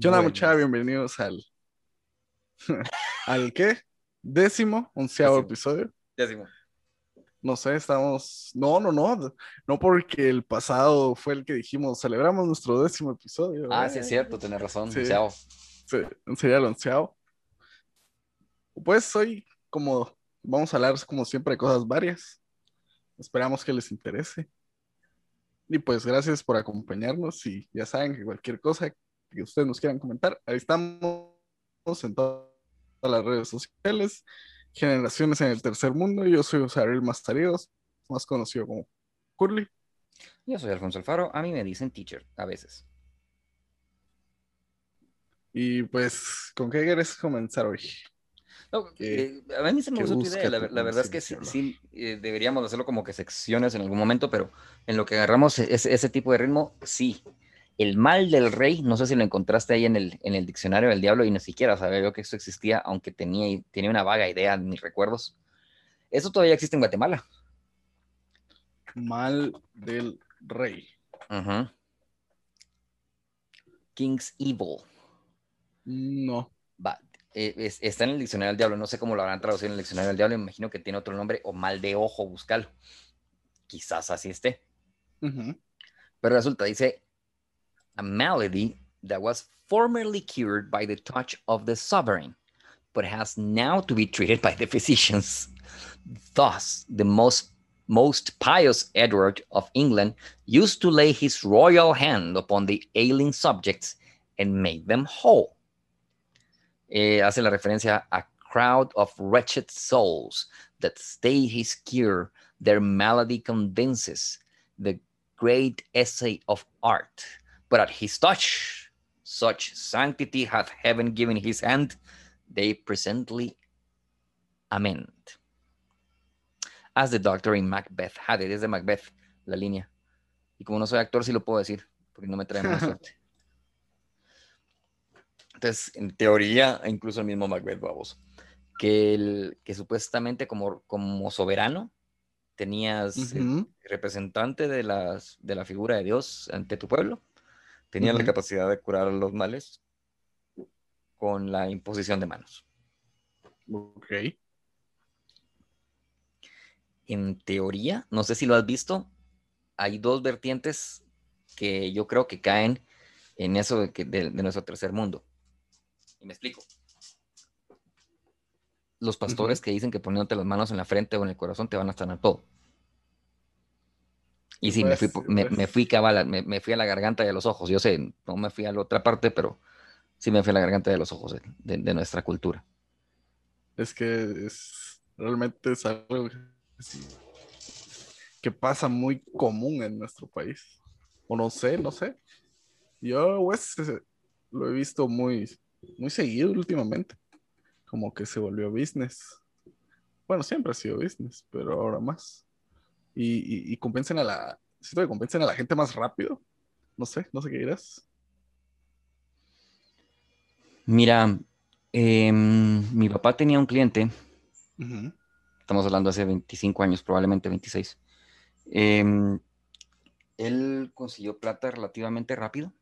¿Qué onda, muchachos? Bienvenidos al. ¿Al qué? Décimo, onceavo Décimo. episodio. Décimo. No sé, estamos. No, no, no. No porque el pasado fue el que dijimos, celebramos nuestro décimo episodio. Ah, ¿eh? sí, es cierto, tenés razón. Sí, sería el onceavo. Pues hoy, como vamos a hablar, como siempre, de cosas varias. Esperamos que les interese. Y pues gracias por acompañarnos y ya saben que cualquier cosa que ustedes nos quieran comentar, ahí estamos en todas las redes sociales, Generaciones en el Tercer Mundo. Yo soy José Ariel Mastaríos, más conocido como Curly. Yo soy Alfonso Alfaro. A mí me dicen teacher a veces. Y pues, ¿con qué quieres comenzar hoy? No, eh, a mí se me gustó tu idea. La, verdad es que sí, eh, deberíamos hacerlo como que secciones en algún momento, pero en lo que agarramos e- ese, ese tipo de ritmo, sí. El mal del rey, no sé si lo encontraste ahí en el, en el diccionario del diablo y ni siquiera sabía yo que esto existía, aunque tenía, tenía una vaga idea en mis recuerdos. Eso todavía existe en Guatemala. Mal del Rey. King's Evil. No. Va, eh, es- está en el diccionario del diablo, no sé cómo lo habrán traducido en el diccionario del diablo, me imagino que tiene otro nombre, o mal de ojo, búscalo. Quizás así esté. Pero resulta, dice, a malady that was formerly cured by the touch of the sovereign, but has now to be treated by the physicians. Thus, the most, most pious Edward of England used to lay his royal hand upon the ailing subjects and make them whole. Eh, hace la referencia a crowd of wretched souls that stay his cure, their malady convinces, the great essay of art. But at his touch, such sanctity hath heaven given his hand, they presently amend. As the doctor in Macbeth had it, es de Macbeth la línea. Y como no soy actor, sí lo puedo decir, porque no me trae mala suerte. Entonces, en teoría, incluso el mismo Macbeth, vamos, que, el, que supuestamente como, como soberano tenías Ujú. representante de, las, de la figura de Dios ante tu pueblo, tenía la Ujú. capacidad de curar los males con la imposición de manos. Ok. En teoría, no sé si lo has visto, hay dos vertientes que yo creo que caen en eso de, que- de- de nuestro tercer mundo. Y me explico. Los pastores que dicen que poniéndote las manos en la frente o en el corazón te van a sanar todo. Y sí, me fui, Pues, me, me fui cabal, me, me fui a la garganta y a los ojos. Yo sé, no me fui a la otra parte, pero sí me fui a la garganta y a los ojos de, de- de nuestra cultura. Es que es realmente es algo que, pasa muy común en nuestro país. O no sé, no sé. Yo, pues, lo he visto muy, muy seguido últimamente. Como que se volvió business. Bueno, siempre ha sido business, pero ahora más. Y, y, y convencen a la, siento que convencen a la gente más rápido. No sé, no sé qué dirás. Mira, em, mi papá tenía un cliente estamos hablando hace 25 años, probablemente 26. Em, él consiguió plata relativamente rápido.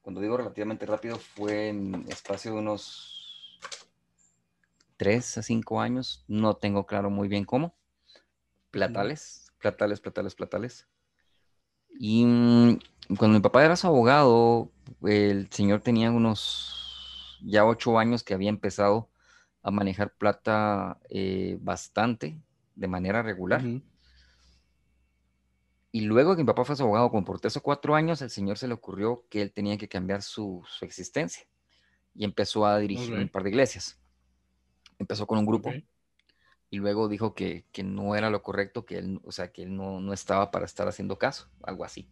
Cuando digo relativamente rápido, fue en espacio de unos 3 a 5 años. No tengo claro muy bien cómo. Platales, platales, platales, platales. Y mm, cuando mi papá era su abogado, el señor tenía unos ya 8 años que había empezado a manejar plata eh, bastante, de manera regular. Y luego que mi papá fue su abogado, como por tres o cuatro años, el señor se le ocurrió que él tenía que cambiar su, su existencia. Y empezó a dirigir un par de iglesias. Empezó con un grupo. Y luego dijo que, que, no era lo correcto, que él, o sea, que él no, no, estaba para estar haciendo caso, algo así.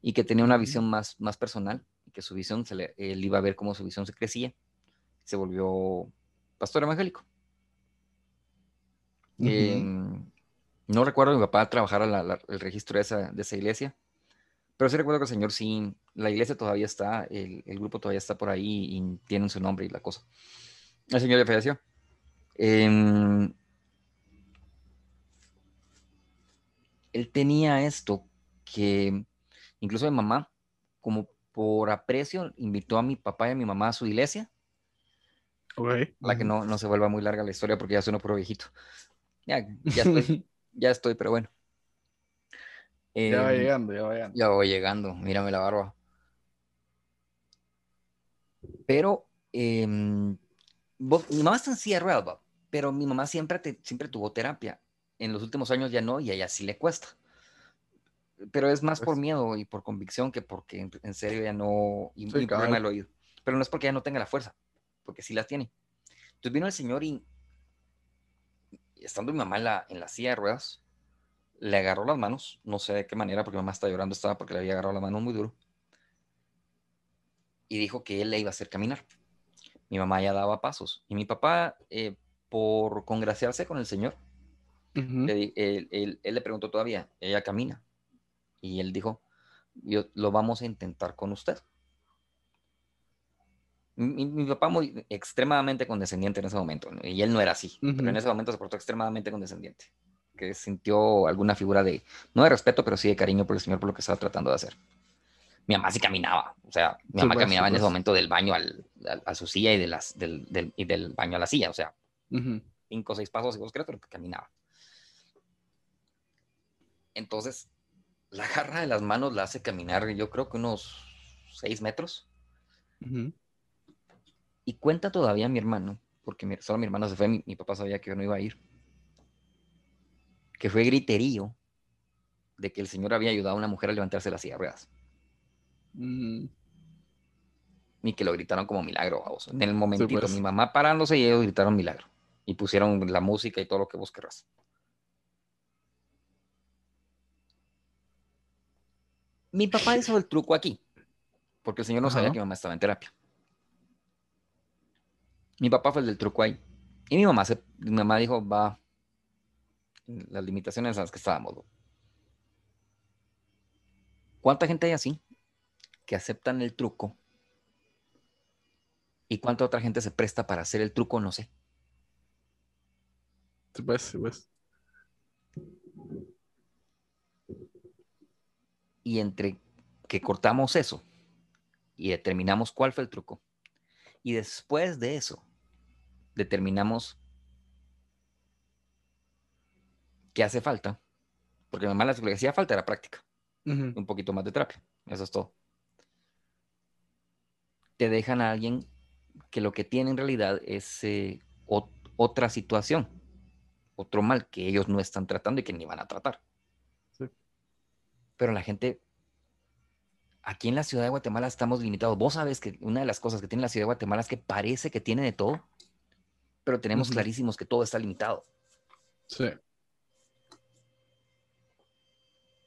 Y que tenía una visión más, más personal, y que su visión, se le, él iba a ver cómo su visión se crecía. Se volvió pastor evangélico. Uh -huh. eh, no recuerdo mi papá trabajar el registro de esa, de esa iglesia, pero sí recuerdo que el Señor sí, la iglesia todavía está, el, el, grupo todavía está por ahí y tienen su nombre y la cosa. El Señor ya falleció. Eh, él tenía esto que incluso mi mamá, como por aprecio, invitó a mi papá y a mi mamá a su iglesia. Okay. La que no, no se vuelva muy larga la historia porque ya suena por viejito. Ya, ya estoy, ya estoy, pero bueno. Eh, ya va llegando, ya va llegando. Ya voy llegando, mírame la barba. Pero eh, vos, mi mamá está en silla de ruedas, pero mi mamá siempre, te, siempre tuvo terapia. En los últimos años ya no, y a ella sí le cuesta. Pero es más pues, por miedo y por convicción que porque en, en serio ya no. Y, sí, y problema del oído. Pero no es porque ya no tenga la fuerza, porque sí la tiene. Entonces vino el señor y, estando mi mamá en la, en la silla de ruedas, le agarró las manos, no sé de qué manera, porque mi mamá está llorando, estaba porque le había agarrado la mano muy duro. Y dijo que él le iba a hacer caminar. Mi mamá ya daba pasos. Y mi papá, eh, por congraciarse con el Señor, uh -huh. le, él, él, él, le preguntó todavía, ella camina. Y él dijo, yo, lo vamos a intentar con usted. Mi, mi, papá muy extremadamente condescendiente en ese momento, ¿no? y él no era así, uh -huh. pero en ese momento se portó extremadamente condescendiente, que sintió alguna figura de, no de respeto, pero sí de cariño por el Señor por lo que estaba tratando de hacer. Mi mamá sí caminaba, o sea, mi mamá sí, caminaba sí, en ese momento del baño al, al, a su silla y, de las, del, del, y del baño a la silla, o sea, uh -huh. cinco o seis pasos, vos crees, pero que caminaba. Entonces, la garra de las manos la hace caminar, yo creo que unos seis metros. Uh -huh. Y cuenta todavía mi hermano, porque mi, solo mi hermano se fue, mi, mi, papá sabía que yo no iba a ir, que fue griterío de que el Señor había ayudado a una mujer a levantarse de las silla de ruedas. Uh -huh. Y que lo gritaron como milagro, vamos. En el momentito, sí, pues. mi mamá parándose y ellos gritaron milagro. Y pusieron la música y todo lo que vos querrás. Mi papá hizo el truco aquí, porque el señor no sabía que mi mamá estaba en terapia. Mi papá fue el del truco ahí. Y mi mamá, se, mi mamá dijo, va, las limitaciones en las que estábamos. ¿Cuánta gente hay así que aceptan el truco? ¿Y cuánta otra gente se presta para hacer el truco? No sé. Sí, pues, pues. Y entre que cortamos eso y determinamos cuál fue el truco, y después de eso determinamos qué hace falta, porque mamá lo que hacía falta era práctica, uh -huh. un poquito más de terapia, eso es todo. Te dejan a alguien que lo que tiene en realidad es eh, otra situación, otro mal que ellos no están tratando y que ni van a tratar. Pero la gente, aquí en la ciudad de Guatemala estamos limitados. Vos sabes que una de las cosas que tiene la ciudad de Guatemala es que parece que tiene de todo, pero tenemos uh -huh. clarísimos que todo está limitado. Sí.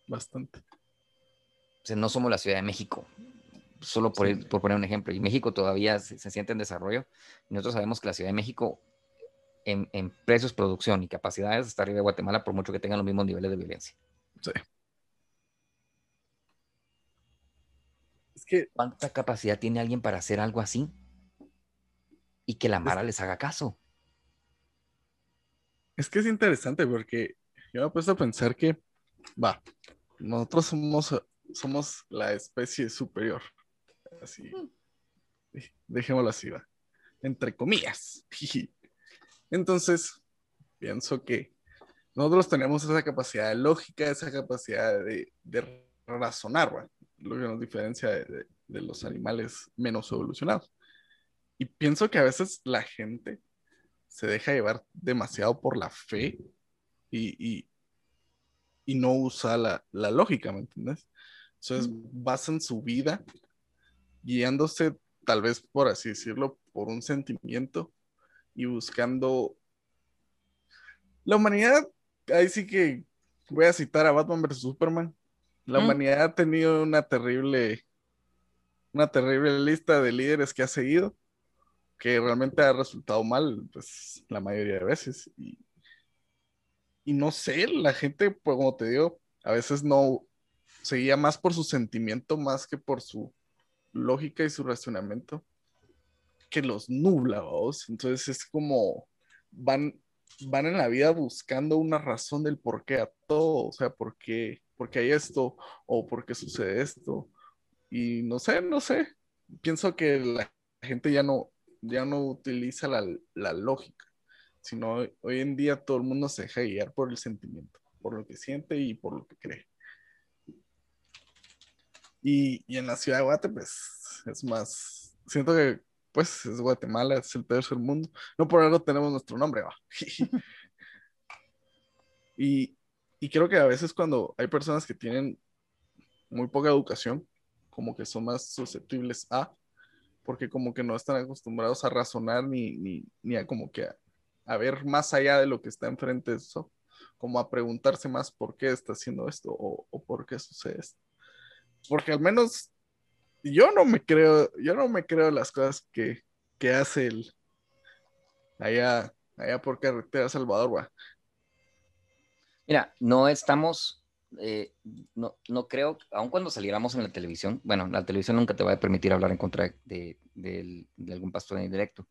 Bastante. O sea, no somos la Ciudad de México, solo por, sí. por poner un ejemplo. Y México todavía se, se, siente en desarrollo. Y nosotros sabemos que la Ciudad de México, en, en precios, producción y capacidades, está arriba de Guatemala por mucho que tengan los mismos niveles de violencia. Sí. Es que... ¿Cuánta capacidad tiene alguien para hacer algo así? Y que la Mara es... les haga caso. Es que es interesante porque yo me he puesto a pensar que, va, nosotros somos, somos la especie superior. Así. Dejémoslo así, va. Entre comillas. Entonces, pienso que nosotros tenemos esa capacidad de lógica, esa capacidad de, de razonar, lo que nos diferencia de, de, de, los animales menos evolucionados. Y pienso que a veces la gente se deja llevar demasiado por la fe y, y, y no usa la, la, lógica, ¿me entiendes? Entonces basan su vida guiándose, tal vez por así decirlo, por un sentimiento y buscando La humanidad, ahí sí que voy a citar a Batman vs. Superman. La Mm. humanidad ha tenido una terrible, una terrible lista de líderes que ha seguido, que realmente ha resultado mal, pues, la mayoría de veces. Y, y no sé, la gente, pues, como te digo, a veces no seguía más por su sentimiento más que por su lógica y su razonamiento, que los nubla, ¿vos? Entonces es como van, van en la vida buscando una razón del por qué a todo, o sea, por qué, por qué hay esto o por qué sucede esto. Y no sé, no sé, pienso que la gente ya no, ya no utiliza la, la lógica, sino hoy, hoy en día todo el mundo se deja guiar por el sentimiento, por lo que siente y por lo que cree. Y, y en la ciudad de Guate, pues es más, siento que pues es Guatemala, es el tercer mundo. No por algo tenemos nuestro nombre, va. y, y creo que a veces cuando hay personas que tienen muy poca educación, como que son más susceptibles a, porque como que no están acostumbrados a razonar ni, ni, ni a como que a, ver más allá de lo que está enfrente de eso, como a preguntarse más por qué está haciendo esto o, o por qué sucede esto. Porque al menos yo no me creo, yo no me creo las cosas que, que hace el allá, allá por carretera Salvador, va. Mira, no estamos, eh, no, no creo, aun cuando saliéramos en la televisión, bueno, la televisión nunca te va a permitir hablar en contra de, de, de algún pastor en directo,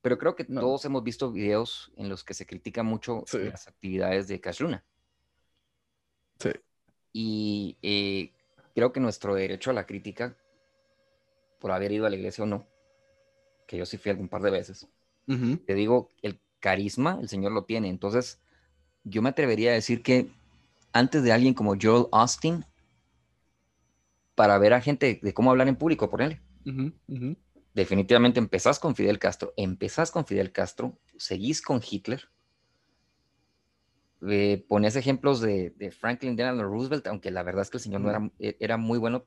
pero creo que no. todos hemos visto videos en los que se critica mucho sí. las actividades de Cash Luna. Sí. Y eh, creo que nuestro derecho a la crítica por haber ido a la iglesia o no, que yo sí fui algún par de veces, uh -huh. te digo, el carisma el Señor lo tiene. Entonces, yo me atrevería a decir que antes de alguien como Joel Austin, para ver a gente de cómo hablar en público, por él, uh -huh. Uh -huh. definitivamente empezás con Fidel Castro, empezás con Fidel Castro, seguís con Hitler, eh, pones ejemplos de, de, Franklin Delano Roosevelt, aunque la verdad es que el señor no era, era muy bueno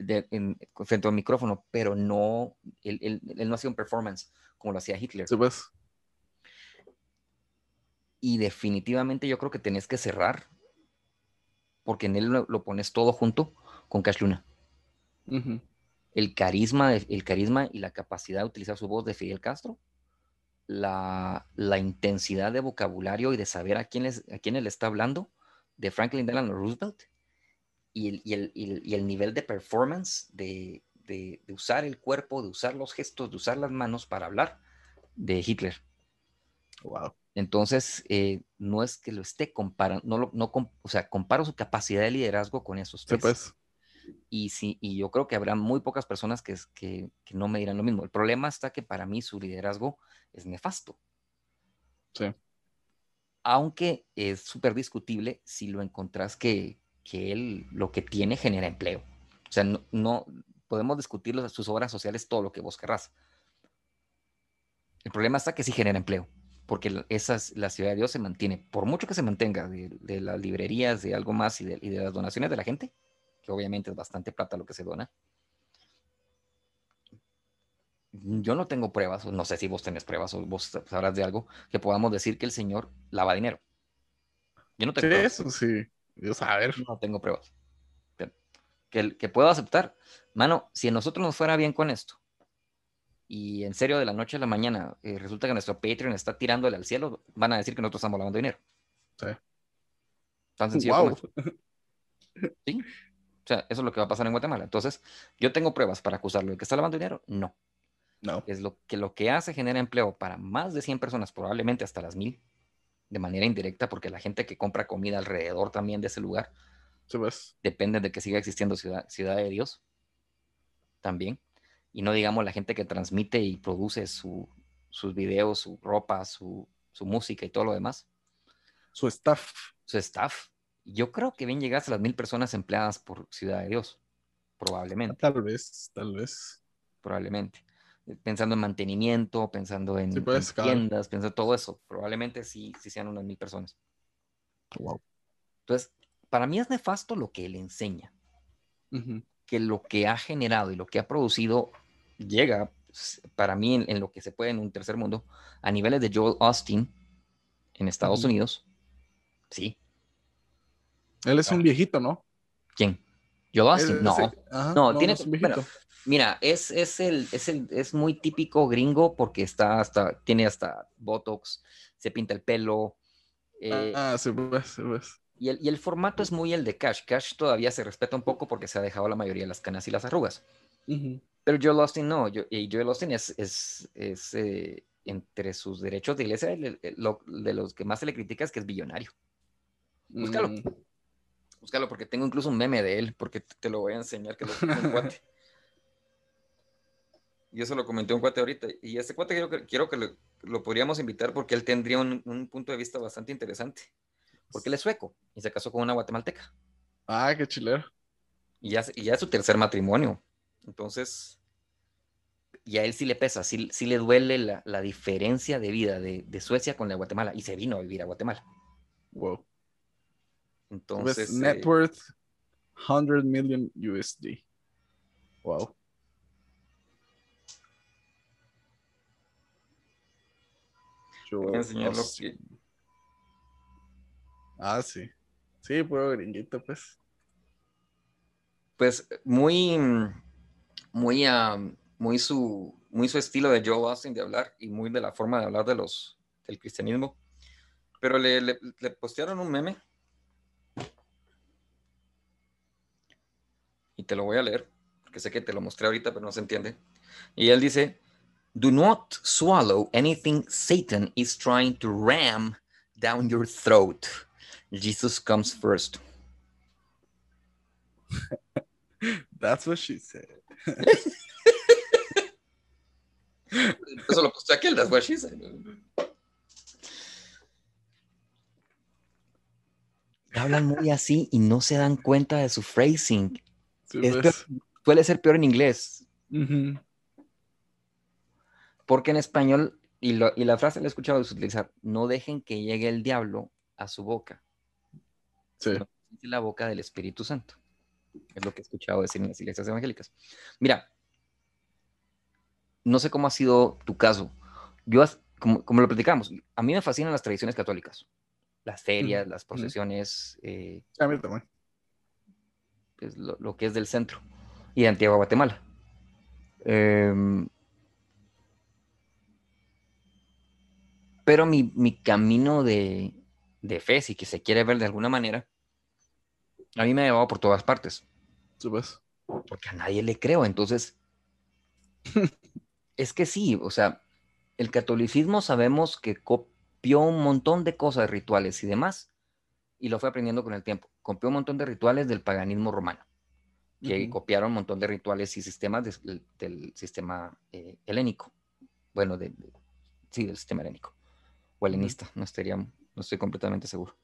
de, en, frente al micrófono, pero no, él, él, él, no hacía un performance como lo hacía Hitler. Sí, pues. Y definitivamente yo creo que tenés que cerrar, porque en él lo, lo pones todo junto con Cash Luna. Uh -huh. El carisma, de, el carisma y la capacidad de utilizar su voz de Fidel Castro, la, la intensidad de vocabulario y de saber a quién, les, a quién le está hablando de Franklin Delano Roosevelt, y el, y el, y el, y el nivel de performance de, de, de, usar el cuerpo, de usar los gestos, de usar las manos para hablar de Hitler. Wow. Entonces, eh, no es que lo esté comparando, no, lo, no o sea, comparo su capacidad de liderazgo con esos tres. Sí, pues. Y, sí, y yo creo que habrá muy pocas personas que, que, que, no me dirán lo mismo. El problema está que para mí su liderazgo es nefasto. Sí. Aunque es súper discutible si lo encontrás que, que él lo que tiene genera empleo. O sea, no, no podemos discutir sus obras sociales todo lo que vos querrás. El problema está que sí genera empleo, porque esa es, la ciudad de Dios se mantiene, por mucho que se mantenga de, de las librerías, de algo más y de, y de, las donaciones de la gente, que obviamente es bastante plata lo que se dona. Yo no tengo pruebas, no sé si vos tenés pruebas o vos sabrás de algo que podamos decir que el Señor lava dinero. Yo no tengo sí. Eso sí. Dios, a ver. No tengo pruebas. Que, que puedo aceptar. Mano, si a nosotros nos fuera bien con esto, y en serio de la noche a la mañana eh, resulta que nuestro Patreon está tirándole al cielo, van a decir que nosotros estamos lavando dinero. Sí. Tan sencillo wow. como ¿Sí? O sea, eso es lo que va a pasar en Guatemala. Entonces, yo tengo pruebas para acusarlo de que está lavando dinero. No. No. Es lo que lo que hace genera empleo para más de 100 personas, probablemente hasta las mil de manera indirecta, porque la gente que compra comida alrededor también de ese lugar sí, pues. depende de que siga existiendo ciudad, ciudad de Dios también. Y no digamos la gente que transmite y produce su, sus videos, su ropa, su, su, música y todo lo demás. Su staff. Su staff. Yo creo que bien llegaste a las mil personas empleadas por Ciudad de Dios. Probablemente. Tal vez, tal vez. Probablemente pensando en mantenimiento, pensando en, sí, pues, en tiendas, pensando en todo eso. Probablemente sí, sí sean unas mil personas. Wow. Entonces, para mí es nefasto lo que él enseña. Uh -huh. Que lo que ha generado y lo que ha producido llega, para mí, en, en, lo que se puede en un tercer mundo, a niveles de Joel Austin, en Estados. Unidos. Sí. Él es un viejito, ¿no? ¿Quién? Joel Austin. Él- no. ese- ajá, No, tiene- bueno, Mira, es, es, el, es, el, es muy típico gringo porque está hasta, tiene hasta Botox, se pinta el pelo. eh, ah, sí, pues, sí, pues. y, el, y el formato es muy el de Cash. Cash todavía se respeta un poco porque se ha dejado la mayoría de las canas y las arrugas. Pero Joel Austin no. Yo, y Joel Austin es, es, es, eh, entre sus derechos de iglesia, el- el- lo- de los que más se le critica es que es billonario. Búscalo. Mm, Búscalo porque tengo incluso un meme de él, porque te lo voy a enseñar que lo puso un cuate. Y eso lo comenté a un cuate ahorita. Y este cuate quiero que, quiero que lo, lo podríamos invitar porque él tendría un, un punto de vista bastante interesante. Porque él es sueco y se casó con una guatemalteca. Ah, qué chilero. Y ya, es- y ya es su tercer matrimonio. Entonces, y a él sí le pesa, sí, sí le duele la, la diferencia de vida de, de Suecia con la de Guatemala. Y se vino a vivir a Guatemala. Wow. Entonces, Ves, eh, net worth 100 million USD. Wow. Voy a. Ah, sí. Sí, puro gringuito, pues. pues muy, muy, muy, su, muy su estilo de Joe Austin de hablar y muy de la forma de hablar de los, del cristianismo. Pero le, le, le postearon un meme y te lo voy a leer, porque sé que te lo mostré ahorita, pero no se entiende. Y él dice, do not swallow anything Satan is trying to ram down your throat. Jesus comes first. That's what she said. Eso lo posteó aquel, that's what she said. Hablan muy así y no se dan cuenta de su phrasing. Sí, Es pues. Suele ser peor en inglés, Ujú. Porque en español, y, lo- y la frase la he escuchado utilizar, no dejen que llegue el diablo a su boca, Sí. la boca del Espíritu Santo. Es lo que he escuchado decir en las iglesias evangélicas. Mira, no sé cómo ha sido tu caso. Yo, como, como lo platicamos, a mí me fascinan las tradiciones católicas. Las ferias, las procesiones, eh, A mí también. pues, lo, lo que es del centro y de Antigua Guatemala. Em, pero mi, mi camino de, de fe, si que se quiere ver de alguna manera, a mí me ha llevado por todas partes, Sí, pues. porque a nadie le creo. Entonces, es que sí, o sea, el catolicismo sabemos que copió un montón de cosas, rituales y demás, y lo fue aprendiendo con el tiempo. Copió un montón de rituales del paganismo romano que copiaron un montón de rituales y sistemas del, del sistema eh, helénico. Bueno, de- de- sí, del sistema helénico. O helenista, no, estaría, no estoy completamente seguro.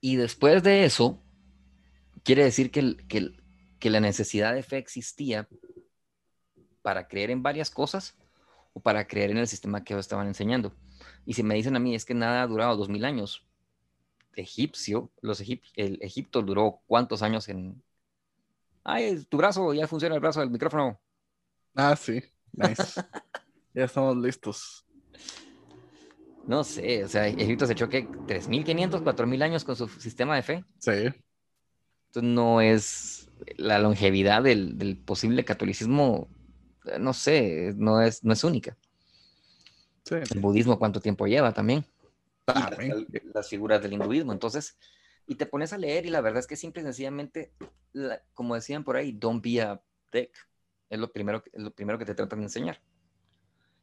Y después de eso, quiere decir que, el- que el- que la necesidad de fe existía para creer en varias cosas o para creer en el sistema que ellos estaban enseñando. Y si me dicen a mí, es que nada ha durado dos mil años, egipcio, los egip- el Egipto duró cuántos años en... Ay, tu brazo, ya funciona el brazo del micrófono. Ah, sí. Nice. ya estamos listos. No sé, o sea, Egipto se echó que 3.500, 4.000 años con su sistema de fe. Sí. Entonces no es la longevidad del, del posible catolicismo, no sé, no es, no es única. Sí. El budismo cuánto tiempo lleva también. las- También. las figuras del hinduismo. Entonces, y te pones a leer y la verdad es que simple y sencillamente, la- como decían por ahí, don't be a dick. Es lo primero, que- es lo primero que te tratan de enseñar.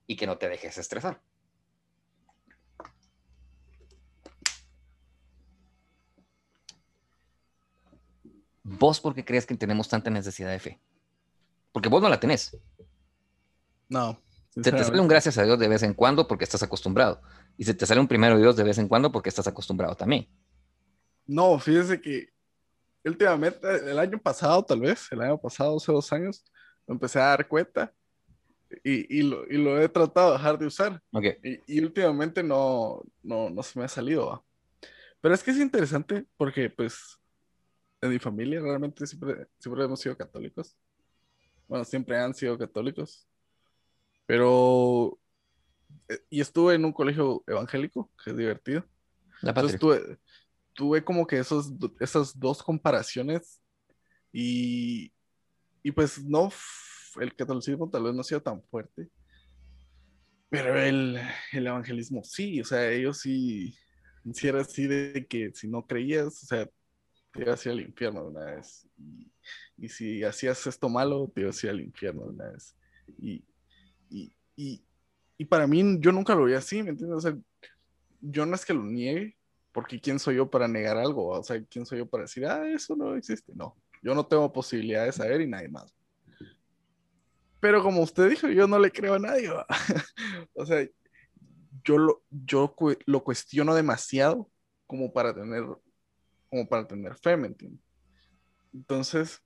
Y que no te dejes estresar. ¿Vos por qué crees que tenemos tanta necesidad de fe? Porque vos no la tenés. No. Se te sale un gracias a Dios de vez en cuando porque estás acostumbrado. Y se te sale un primero Dios de vez en cuando porque estás acostumbrado también. No, fíjese que últimamente, el año pasado, tal vez, el año pasado, hace dos años, me empecé a dar cuenta y, y, lo, y lo he tratado de dejar de usar. Ok. Y, y últimamente no, no, no se me ha salido. ¿va? Pero es que es interesante porque, pues, en mi familia realmente siempre, siempre hemos sido católicos. Bueno, siempre han sido católicos. Pero eh, y estuve en un colegio evangélico, que es divertido. La Entonces tuve, tuve como que esos, esas dos comparaciones y, y pues no, el catolicismo tal vez no sido tan fuerte, pero el, el evangelismo sí, o sea, ellos sí, sí era así de que si no creías, o sea, te ibas a ir al infierno de una vez. Y, y si hacías esto malo, te ibas a ir al infierno de una vez. Y, y, y, y para mí, yo nunca lo vi así, ¿me entiendes? O sea, yo no es que lo niegue, porque ¿quién soy yo para negar algo? O sea, ¿quién soy yo para decir, ah, eso no existe? No, yo no tengo posibilidad de saber y nadie más. Pero como usted dijo, yo no le creo a nadie. o sea, yo lo, yo lo cuestiono demasiado como para tener, como para tener fe, ¿me entiendes? Entonces,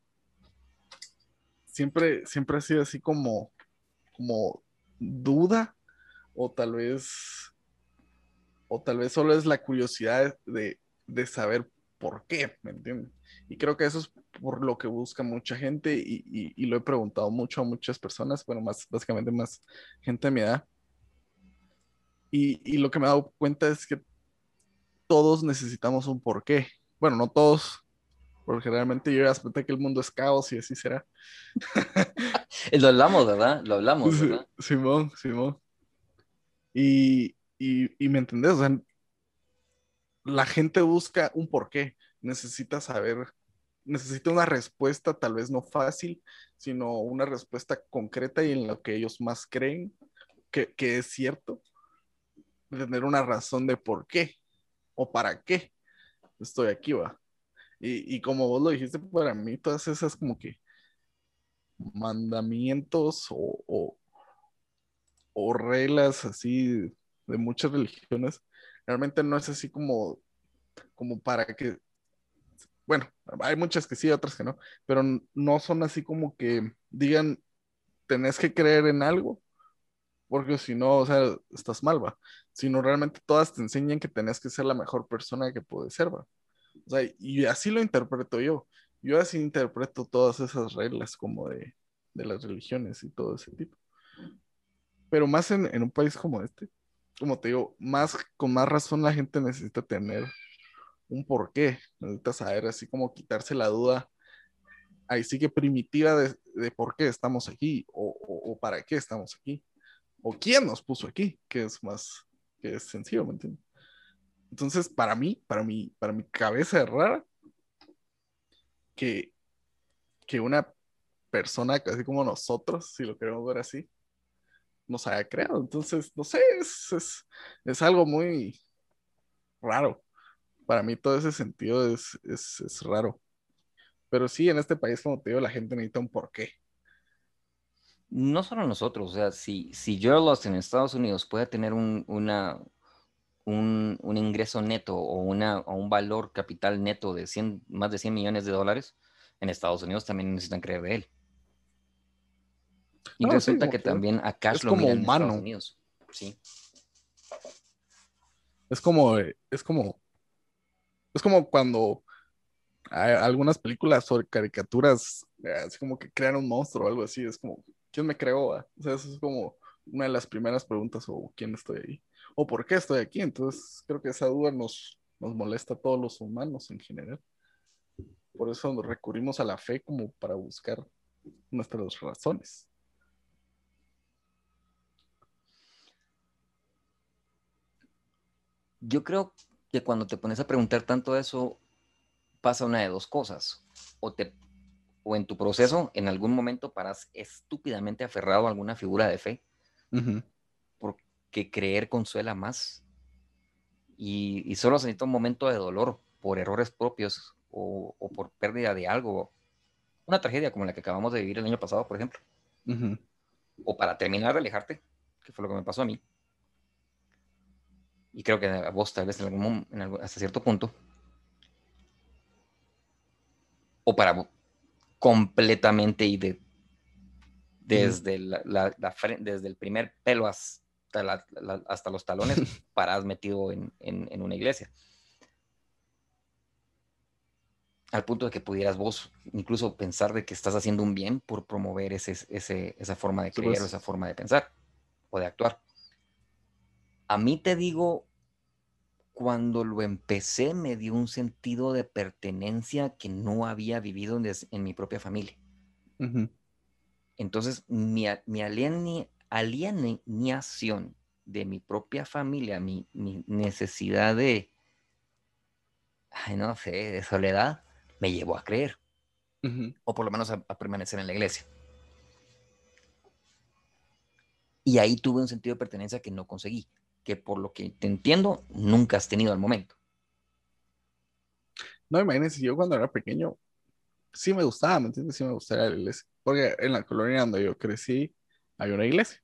siempre, siempre ha sido así como, como duda, o tal vez, o tal vez solo es la curiosidad de, de saber por qué, ¿me entiendes? Y creo que eso es por lo que busca mucha gente y, y- y lo he preguntado mucho a muchas personas, bueno, más, básicamente más gente de mi edad. Y, y lo que me he dado cuenta es que todos necesitamos un porqué. Bueno, no todos, porque realmente yo acepté que el mundo es caos y así será. Lo hablamos, ¿verdad? Lo hablamos. Simón, Simón. Y, y, y me entendés, o sea, la gente busca un porqué, necesita saber, necesita una respuesta tal vez no fácil, sino una respuesta concreta y en lo que ellos más creen que, que es cierto, tener una razón de por qué o para qué estoy aquí, va. Y, y como vos lo dijiste, para mí todas esas como que mandamientos o, o reglas así de muchas religiones, realmente no es así como, como para que, bueno, hay muchas que sí, otras que no, pero no son así como que digan, tenés que creer en algo, porque si no, o sea, estás mal, va, sino realmente todas te enseñan que tenés que ser la mejor persona que puedes ser, va. O sea, y así lo interpreto yo. Yo así interpreto todas esas reglas como de, de las religiones y todo ese tipo. Pero más en, en un país como este, como te digo, más con más razón la gente necesita tener un porqué, necesita saber así como quitarse la duda, ahí sí que primitiva de, de por qué estamos aquí o, o- para qué estamos aquí o quién nos puso aquí, que es más, que es sencillo, ¿me entiendes? Entonces, para mí, para mí, para mi cabeza es rara que, que una persona casi como nosotros, si lo queremos ver así, nos haya creado. Entonces, no sé, es, es, es algo muy raro. Para mí todo ese sentido es, es, es raro. Pero sí, en este país, como te digo, la gente necesita un porqué. No solo nosotros, o sea, si, si Lost en Estados Unidos puede tener un, una, un, un ingreso neto o, una, o un valor capital neto de 100, más de 100 millones de dólares, en Estados Unidos también necesitan creer de él. Y resulta que digo, también a Cash es lo como miran en Estados humano. Unidos. Sí. Es como, es como, es como cuando hay algunas películas sobre caricaturas, eh, así como que crean un monstruo o algo así, es como, ¿quién me creó? ah? O sea, eso es como una de las primeras preguntas, o quién estoy ahí, o por qué estoy aquí. Entonces, creo que esa duda nos, nos molesta a todos los humanos en general. Por eso nos recurrimos a la fe como para buscar nuestras razones. Yo creo que cuando te pones a preguntar tanto eso, pasa una de dos cosas. O, te, o en tu proceso, en algún momento paras estúpidamente aferrado a alguna figura de fe, porque creer consuela más. Y, y solo se necesita un momento de dolor por errores propios o, o por pérdida de algo. Una tragedia como la que acabamos de vivir el año pasado, por ejemplo. O para terminar de alejarte, que fue lo que me pasó a mí. Y creo que a vos tal vez en algún, en algún- hasta cierto punto. O para completamente y de desde, la, la- la fre- desde el primer pelo hasta, hasta los talones, parás metido en, en- en una iglesia. Al punto de que pudieras vos incluso pensar de que estás haciendo un bien por promover ese, ese- esa forma de creer o esa forma de pensar o de actuar. A mí te digo, cuando lo empecé me dio un sentido de pertenencia que no había vivido en, des- en mi propia familia. Entonces, mi, alienación de mi propia familia, mi, mi necesidad de, ay, no sé, de soledad, me llevó a creer, o por lo menos a, a permanecer en la iglesia. Y ahí tuve un sentido de pertenencia que no conseguí, que por lo que te entiendo, nunca has tenido al momento. No, imagínense, yo cuando era pequeño, sí me gustaba, ¿me entiendes? Sí me gustaba la iglesia. Porque en la colonia donde yo crecí, hay una iglesia.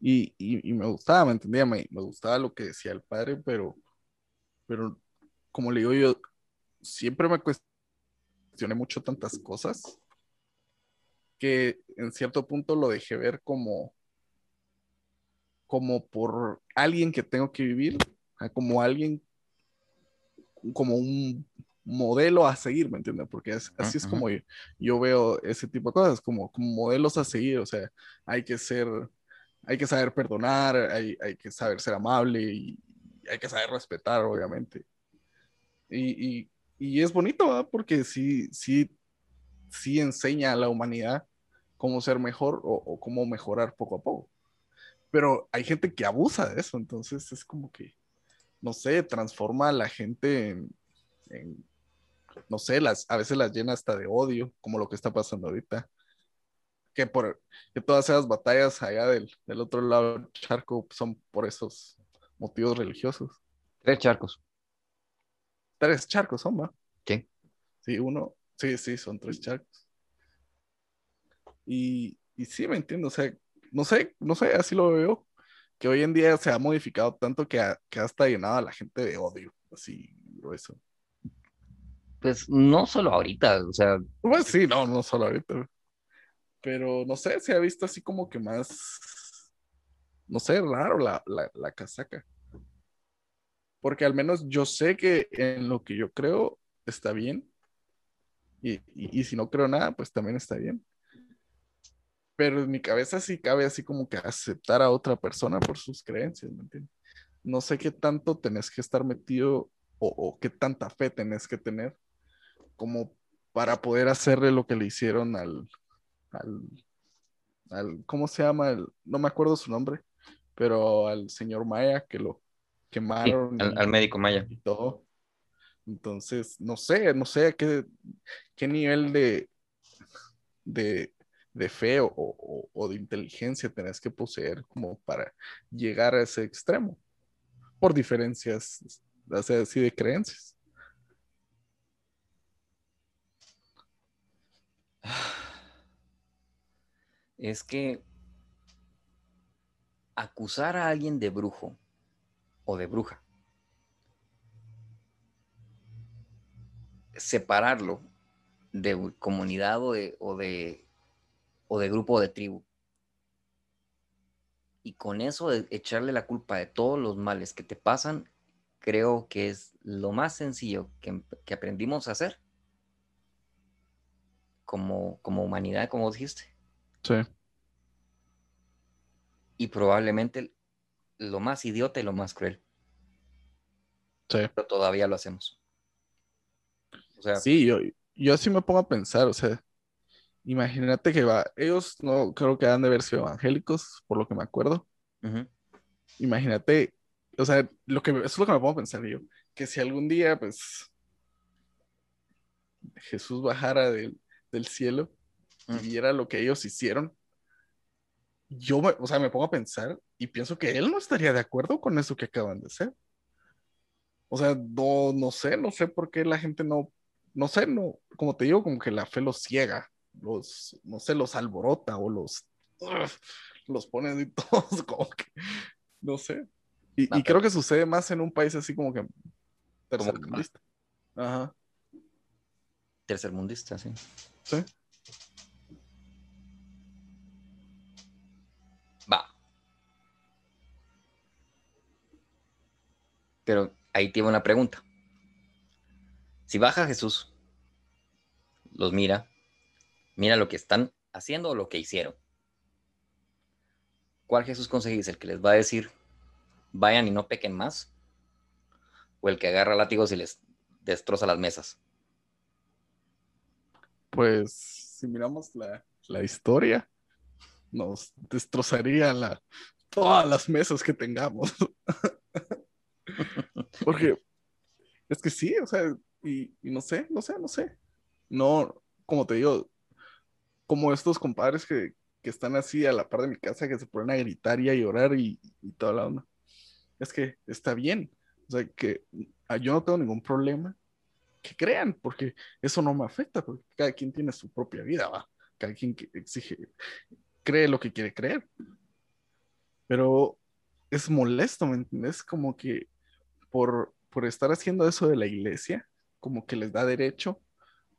Y, y, y me gustaba, ¿me entendía? Me, me gustaba lo que decía el padre, pero, pero como le digo yo, siempre me cuestioné mucho tantas cosas que en cierto punto lo dejé ver como, como por alguien que tengo que vivir, como alguien, como un modelo a seguir, ¿me entiendes? Porque es- así es como yo, yo veo ese tipo de cosas, como, como modelos a seguir, o sea, hay que ser, hay que saber perdonar, hay, hay que saber ser amable y hay que saber respetar, obviamente. Y, y, y es bonito, ¿verdad? Porque sí, sí, sí enseña a la humanidad cómo ser mejor o, o cómo mejorar poco a poco. Pero hay gente que abusa de eso, entonces es como que, no sé, transforma a la gente en, en, no sé, las, a veces las llena hasta de odio, como lo que está pasando ahorita. Que, por, que todas esas batallas allá del, del otro lado del charco son por esos motivos religiosos. Tres charcos. Tres charcos son, ¿va? Sí. Sí, uno, sí, sí, son tres charcos. Y, y sí, me entiendo, o sea, no sé, no sé, así lo veo, que hoy en día se ha modificado tanto que, ha, que hasta llenado a la gente de odio, así grueso. Pues no solo ahorita, o sea, Pues sí, no, no solo ahorita, pero no sé, se ha visto así como que más, no sé, raro la, la, la casaca. Porque al menos yo sé que en lo que yo creo está bien. Y, y, y si no creo nada, pues también está bien. Pero en mi cabeza sí cabe así como que aceptar a otra persona por sus creencias, ¿me entiendes? No sé qué tanto tenés que estar metido o, o qué tanta fe tenés que tener como para poder hacerle lo que le hicieron al, al, al ¿cómo se llama? El- no me acuerdo su nombre, pero al señor Maya que lo sí, quemaron al, y, al médico Maya. y todo. Entonces, no sé, no sé a qué, qué nivel de, de, de fe o, o- o de inteligencia tenés que poseer como para llegar a ese extremo, por diferencias, así de creencias. Es que acusar a alguien de brujo o de bruja, separarlo de comunidad o de, o de grupo o de tribu, y con eso de echarle la culpa de todos los males que te pasan, creo que es lo más sencillo que, que aprendimos a hacer como, como humanidad, como dijiste. Sí. y probablemente lo más idiota y lo más cruel, Sí. pero todavía lo hacemos. O sea, Sí, yo, yo sí me pongo a pensar, o sea, imagínate que va, ellos no creo que han de haber sido evangélicos, por lo que me acuerdo. ujú, Imagínate, o sea, lo que, eso es lo que me pongo a pensar yo, que si algún día, pues, Jesús bajara del, del cielo y viera lo que ellos hicieron, yo, me, o sea, me pongo a pensar y pienso que él no estaría de acuerdo con eso que acaban de hacer. O sea, no, no sé, no sé por qué la gente no, no sé, no, como te digo, como que la fe los ciega, los, no sé, los alborota o los, los pone así todos como que, no sé. Y, No, y pero- creo que sucede más en un país así como que Como que tercermundista. Ajá, tercermundista, sí. sí. Va. Pero ahí tiene una pregunta. Si baja Jesús, los mira, mira lo que están haciendo o lo que hicieron. ¿cuál Jesús conseguís? ¿El que les va a decir, vayan y no pequen más? ¿O el que agarra látigos y les destroza las mesas? Pues si miramos la, la historia, nos destrozaría la, todas las mesas que tengamos. Porque es que sí, o sea, y, y, no sé, no sé, no sé. No, como te digo, como estos compadres que, que, están así a la par de mi casa, que se ponen a gritar y a llorar y, y toda la onda. Es que está bien. O sea, que ah, yo no tengo ningún problema que crean, porque eso no me afecta, porque cada quien tiene su propia vida, va. Cada quien que exige, cree lo que quiere creer. Pero es molesto, ¿me entiendes? Como que por, por estar haciendo eso de la iglesia, como que les da derecho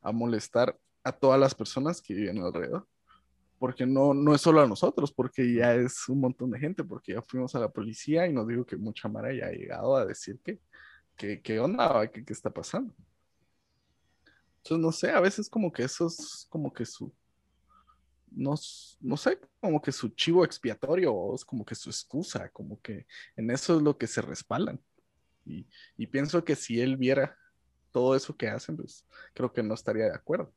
a molestar a todas las personas que viven alrededor. Porque no, no es solo a nosotros, porque ya es un montón de gente, porque ya fuimos a la policía y nos dijo que mucha Mara ya ha llegado a decir que, que, que onda, que qué está pasando. Entonces, no sé, a veces como que eso es como que su, no, no sé, como que su chivo expiatorio es como que su excusa, como que en eso es lo que se respaldan. Y, y pienso que si él viera todo eso que hacen, pues creo que no estaría de acuerdo.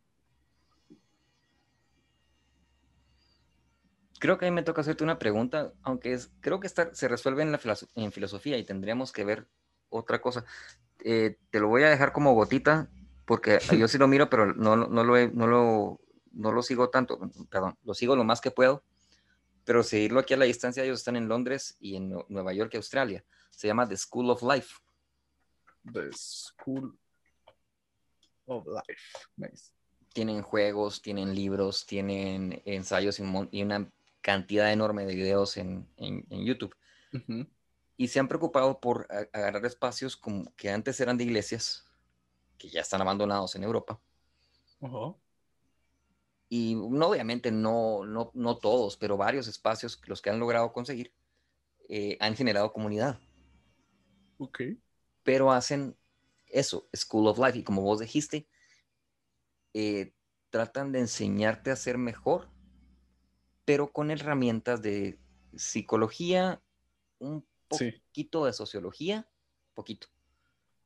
Creo que a mí me toca hacerte una pregunta, aunque es, creo que está, se resuelve en, la en filosofía y tendríamos que ver otra cosa. Eh, te lo voy a dejar como gotita porque yo sí lo miro, pero no, no, lo, no, lo, no lo sigo tanto, perdón, lo sigo lo más que puedo, pero seguirlo aquí a la distancia, ellos están en Londres y en Nueva York y Australia. Se llama The School of Life. The School of Life. Nice. Tienen juegos, tienen libros, tienen ensayos y, una cantidad enorme de videos en, en, YouTube. Y se han preocupado por agarrar espacios como que antes eran de iglesias, que ya están abandonados en Europa. Y no, obviamente no, no, no todos, pero varios espacios, los que han logrado conseguir, eh, han generado comunidad. Ok. Pero hacen eso, School of Life, y como vos dijiste, eh, tratan de enseñarte a ser mejor, pero con herramientas de psicología, un poquito de sociología, poquito.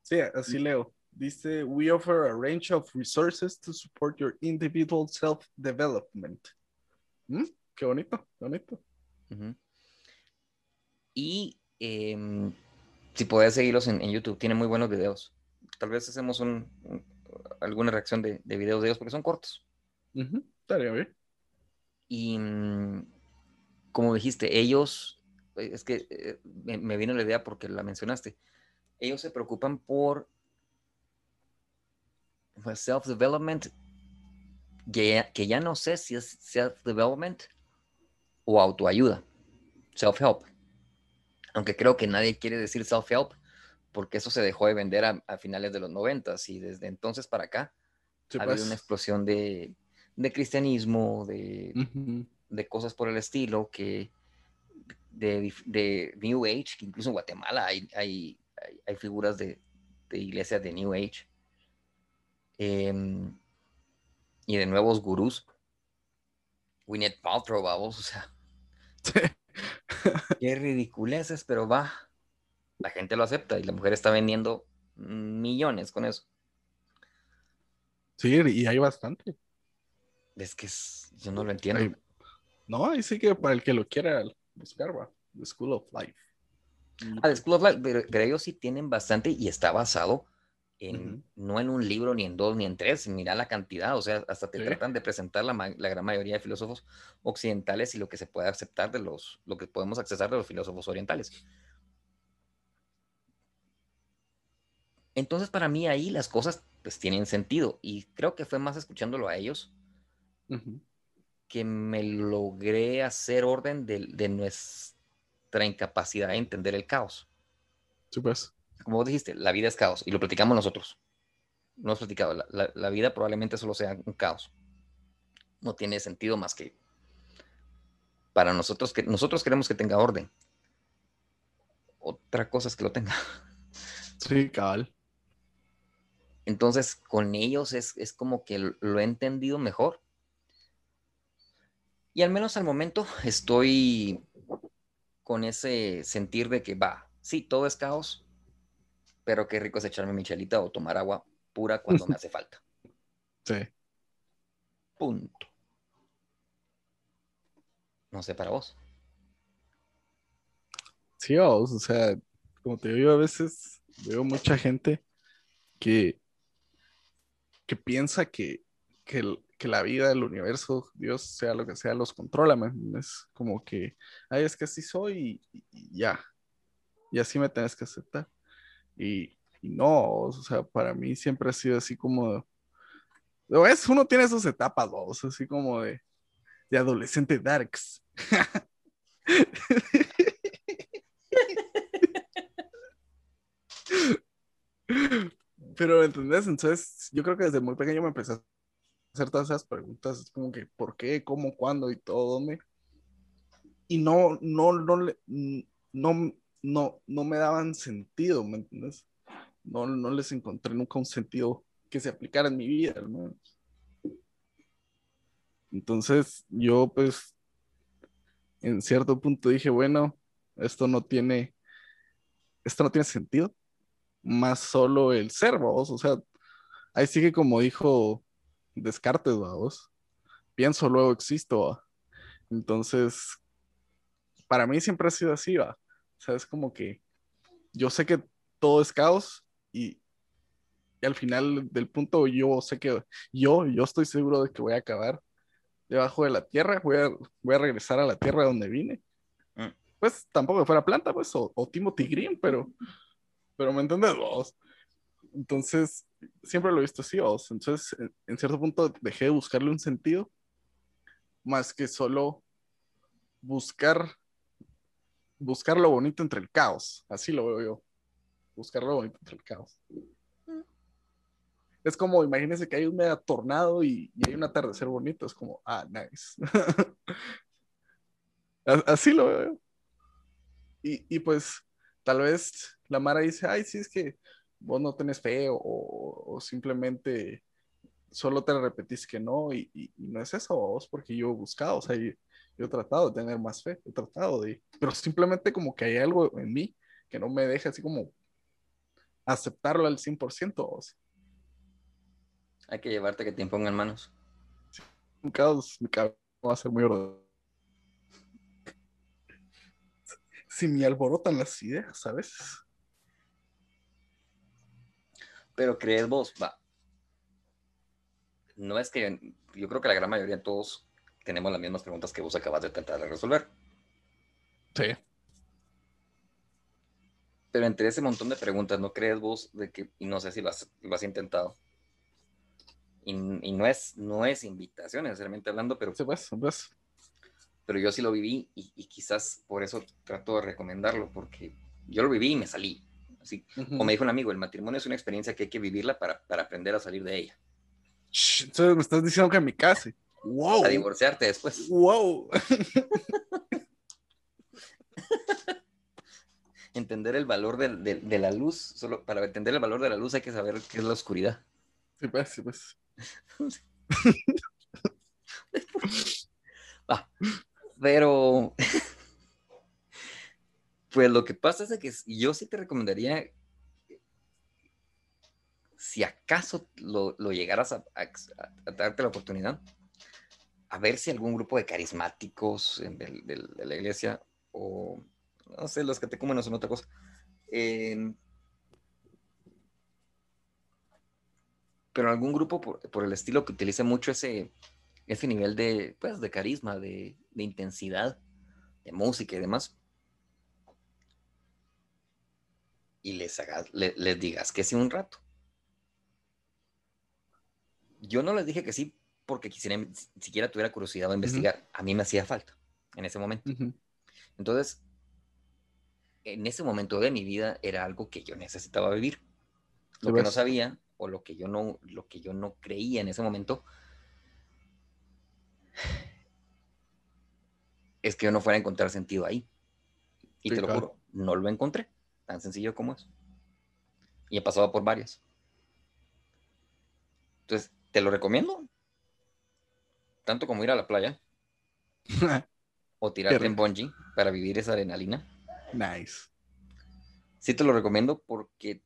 Sí, así leo. Dice, we offer a range of resources to support your individual self-development. ¿Mm? Qué bonito, qué bonito. Y em, si puedes seguirlos en, YouTube, tienen muy buenos videos. Tal vez hacemos un, alguna reacción de, de, videos de ellos porque son cortos. Estaría bien. Y mm, como dijiste, ellos, es que eh, me, me vino la idea porque la mencionaste, ellos se preocupan por self-development, que, que, ya no sé si es self-development o autoayuda, self-help. Aunque creo que nadie quiere decir self-help porque eso se dejó de vender a, finales de los noventas y desde entonces para acá ha habido pues. una explosión de, de cristianismo, de, de, cosas por el estilo, que de, de, New Age, que incluso en Guatemala hay, hay, hay figuras de, de iglesias de New Age Em, y de nuevos gurús. Winnet Paltrow, vamos, o sea. qué ridiculeces, pero va. La gente lo acepta y la mujer está vendiendo millones con eso. Sí, y hay bastante. Es que yo no lo entiendo. no, ahí sí que para el que lo quiera buscar, va. The School of Life. Ah, The School of Life, pero ellos sí tienen bastante y está basado no en un libro, ni en dos, ni en tres, mira la cantidad, o sea, hasta te tratan de presentar la, la, gran mayoría de filósofos occidentales y lo que se puede aceptar de los, lo que podemos accesar de los filósofos orientales. Entonces, para mí ahí las cosas pues tienen sentido y creo que fue más escuchándolo a ellos que me logré hacer orden de, de nuestra incapacidad de entender el caos. Sí, pues como vos dijiste, la vida es caos y lo platicamos nosotros. No hemos platicado, la, la, vida probablemente solo sea un caos. No tiene sentido más que para nosotros que nosotros queremos que tenga orden. Otra cosa es que lo tenga. Sí, cabal. Entonces, con ellos es, es como que lo he entendido mejor. Y al menos al momento estoy con ese sentir de que va, sí, todo es caos, pero qué rico es echarme michelita o tomar agua pura cuando me hace falta. Sí. Punto. No sé para vos. Sí, vamos, o sea, como te digo, a veces veo mucha gente que, que piensa que, que, el- que la vida, el universo, Dios, sea lo que sea, los controla, ¿me entiendes? Como que, ay, es que así soy y, ya. Y así me tenés que aceptar. Y, no, o sea, para mí siempre ha sido así como, ¿ves? Uno tiene sus etapas, vos, así como de, de adolescente darks. Pero, ¿me ¿entendés? Entonces, yo creo que desde muy pequeño me empecé a hacer todas esas preguntas, así como que, ¿por qué? ¿Cómo? ¿Cuándo? Y todo, ¿dónde? Y no, no, no, no, no, no me daban sentido, ¿me entiendes? No, no les encontré nunca un sentido que se aplicara en mi vida. Entonces, yo, pues, en cierto punto dije, bueno, esto no tiene, esto no tiene sentido, más solo el ser, vamos, o sea, ahí sigue como dijo Descartes, vamos, pienso, luego existo, ¿va? Entonces, para mí siempre ha sido así, va, o sea, es como que yo sé que todo es caos y, y al final del punto yo sé que yo, yo estoy seguro de que voy a acabar debajo de la tierra, voy a, voy a regresar a la tierra donde vine. Mm. Pues tampoco que fuera planta, pues, o, o Timothy Green, pero, pero me entiendes vos. Entonces, siempre lo he visto así, vos. Entonces, en, en cierto punto dejé de buscarle un sentido, más que solo buscar, buscar lo bonito entre el caos. Así lo veo yo. Buscar lo bonito entre el caos. Es como, imagínense que hay un mega tornado y, y hay un atardecer bonito. Es como, ah, nice. Así lo veo. yo. Y, y pues, tal vez la Mara dice, ay, sí, es que vos no tenés fe o, o simplemente solo te repetís que no y, y- y no es eso, vos, porque yo he buscado, o sea, yo, yo he tratado de tener más fe, he tratado de, pero simplemente como que hay algo en mí que no me deja así como aceptarlo al 100%, vos. Hay que llevarte que te impongan manos. Un caos, mi cabeza va a ser muy ordenado. Si me alborotan las ideas, a Pero crees vos, va. No es que yo creo que la gran mayoría de todos tenemos las mismas preguntas que vos acabas de tratar de resolver. Sí. Pero entre ese montón de preguntas, ¿no crees vos de que, y no sé si lo has, lo has intentado? Y, y no, es, no es invitación, necesariamente hablando, pero, Sí, pues, pues. pero yo sí lo viví y, y quizás por eso trato de recomendarlo, porque yo lo viví y me salí. Así, como me dijo un amigo, el matrimonio es una experiencia que hay que vivirla para, para aprender a salir de ella, Entonces me estás diciendo que me case. Wow. a divorciarte después. Wow. Entender el valor del- de, la luz, solo para entender el valor de la luz hay que saber qué es la oscuridad. Sí, pues, sí, pues. Ah, pero, pues lo que pasa es que yo sí te recomendaría, si acaso lo, lo llegaras a, darte la oportunidad, a ver si algún grupo de carismáticos de la iglesia o, no sé, los catecúmenos son otra cosa. em, pero algún grupo por, por el estilo que utilice mucho ese, ese nivel de, pues, de carisma, de, de intensidad, de música y demás. Y les, hagas, le- les digas que sí un rato. Yo no les dije que sí porque quisiera, siquiera tuviera curiosidad de investigar. A mí me hacía falta en ese momento. Entonces, en ese momento de mi vida era algo que yo necesitaba vivir. Lo que no sabía o lo que yo no, lo que yo no creía en ese momento es que yo no fuera a encontrar sentido ahí. Y Sí, te lo claro. juro, no lo encontré. Tan sencillo como es. Y he pasado por varias. Entonces, te lo recomiendo. Tanto como ir a la playa. o tirarte en bungee para vivir esa adrenalina. Nice. Sí te lo recomiendo porque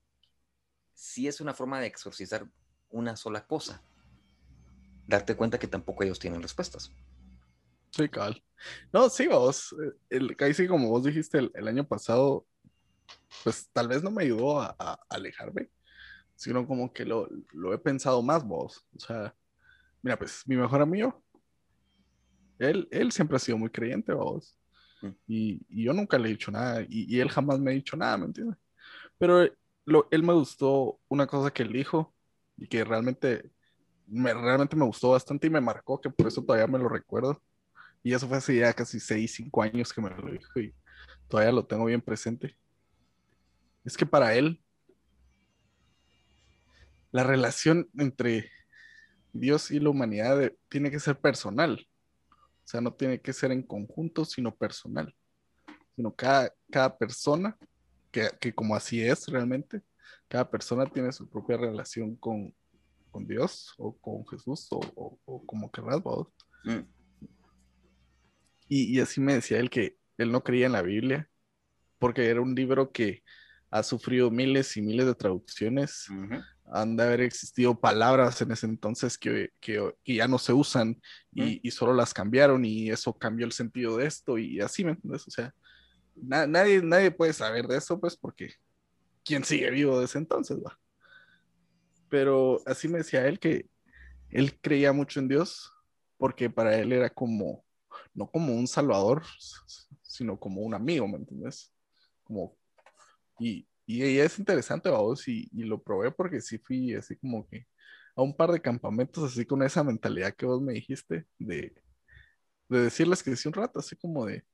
sí es una forma de exorcizar una sola cosa. Darte cuenta que tampoco ellos tienen respuestas. Sí, cabal. No, sí, vos. eh, El, ahí sí, como vos dijiste el, el año pasado, pues tal vez no me ayudó a, a alejarme, sino como que lo, lo he pensado más, vos. O sea, mira, pues mi mejor amigo, él, él siempre ha sido muy creyente, vos. Mm. Y, y yo nunca le he dicho nada, y, y él jamás me ha dicho nada, ¿me entiendes? Pero lo, él me gustó una cosa que él dijo, y que realmente me, realmente me gustó bastante y me marcó, que por eso todavía me lo recuerdo. Y eso fue hace ya casi 6, 5 años que me lo dijo y todavía lo tengo bien presente. Es que para él, la relación entre Dios y la humanidad de- tiene que ser personal. O sea, no tiene que ser en conjunto, sino personal. Sino cada, cada persona, que, que como así es realmente, cada persona tiene su propia relación con, con Dios o con Jesús o, o- o como querrás, vos. Mm, Y, y así me decía él que él no creía en la Biblia, porque era un libro que ha sufrido miles y miles de traducciones. ujú. Han de haber existido palabras en ese entonces que, que- que ya no se usan y, y solo las cambiaron y eso cambió el sentido de esto y así, ¿me entiendes? O sea, na- nadie, nadie puede saber de eso, pues, porque ¿quién sigue vivo de ese entonces, va? Pero así me decía él que él creía mucho en Dios porque para él era como, no como un salvador, sino como un amigo, ¿me entiendes? Como, y, y, y es interesante, vamos, y, y lo probé porque sí fui así como que a un par de campamentos así con esa mentalidad que vos me dijiste de, de decirles que sí un rato, así como de,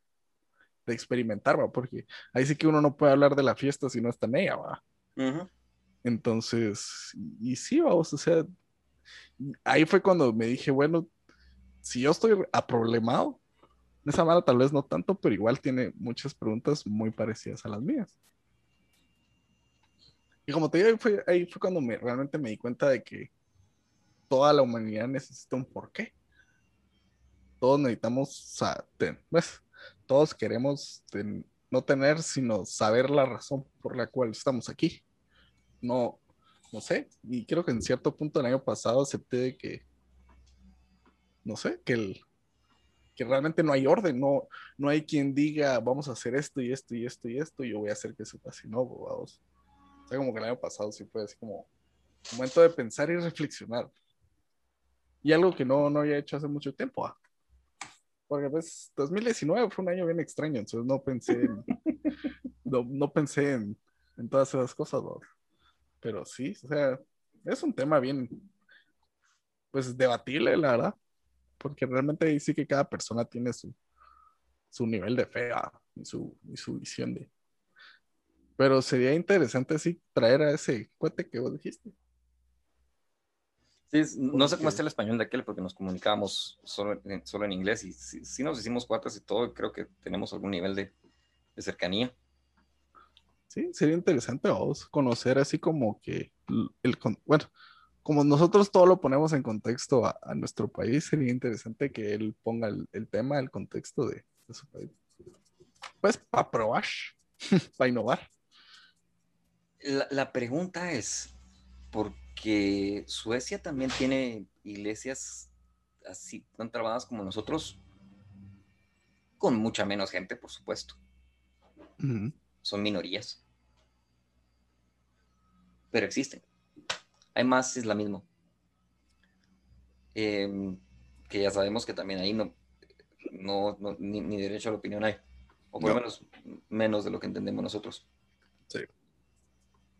de experimentar, va, porque ahí sí que uno no puede hablar de la fiesta si no está en ella, va. Entonces, y, y sí, vamos, o sea, ahí fue cuando me dije, bueno, si yo estoy aproblemado, esa mala tal vez no tanto, pero igual tiene muchas preguntas muy parecidas a las mías. Y como te digo, ahí fue, ahí fue cuando me, realmente me di cuenta de que toda la humanidad necesita un porqué. Todos necesitamos, ten- pues, todos queremos no tener, sino saber la razón por la cual estamos aquí. No, no sé, y creo que en cierto punto el año pasado acepté de que, no sé, que el, que realmente no hay orden, no, no hay quien diga vamos a hacer esto y esto y esto y esto, y yo voy a hacer que eso pase, no, vamos. Sea, como que el año pasado sí fue así como momento de pensar y reflexionar. Y algo que no, no había hecho hace mucho tiempo. ah. Porque pues 2019 fue un año bien extraño, entonces no pensé en, no, no pensé en, en todas esas cosas, ¿no? pero sí, o sea, es un tema bien, pues debatible, la verdad, porque realmente ahí sí que cada persona tiene su, su nivel de fe ah, y, su, y su visión de... Pero sería interesante sí traer a ese cuate que vos dijiste. Sí, no sé cómo está el español de aquel porque nos comunicábamos solo en, solo en inglés y sí, sí nos hicimos cuates y todo, y creo que tenemos algún nivel de, de cercanía. Sí, sería interesante vos conocer así como que el, bueno, como nosotros todo lo ponemos en contexto a, a nuestro país, sería interesante que él ponga el, el tema, el contexto de, de su país. Pues para probar, para innovar. La, la pregunta es, porque Suecia también tiene iglesias así tan trabadas como nosotros, con mucha menos gente, por supuesto. Son minorías. Pero existen. Hay más islamismo. Em, que ya sabemos que también ahí no, no, no- ni, ni derecho a la opinión hay. O por lo No. menos menos de lo que entendemos nosotros. Sí.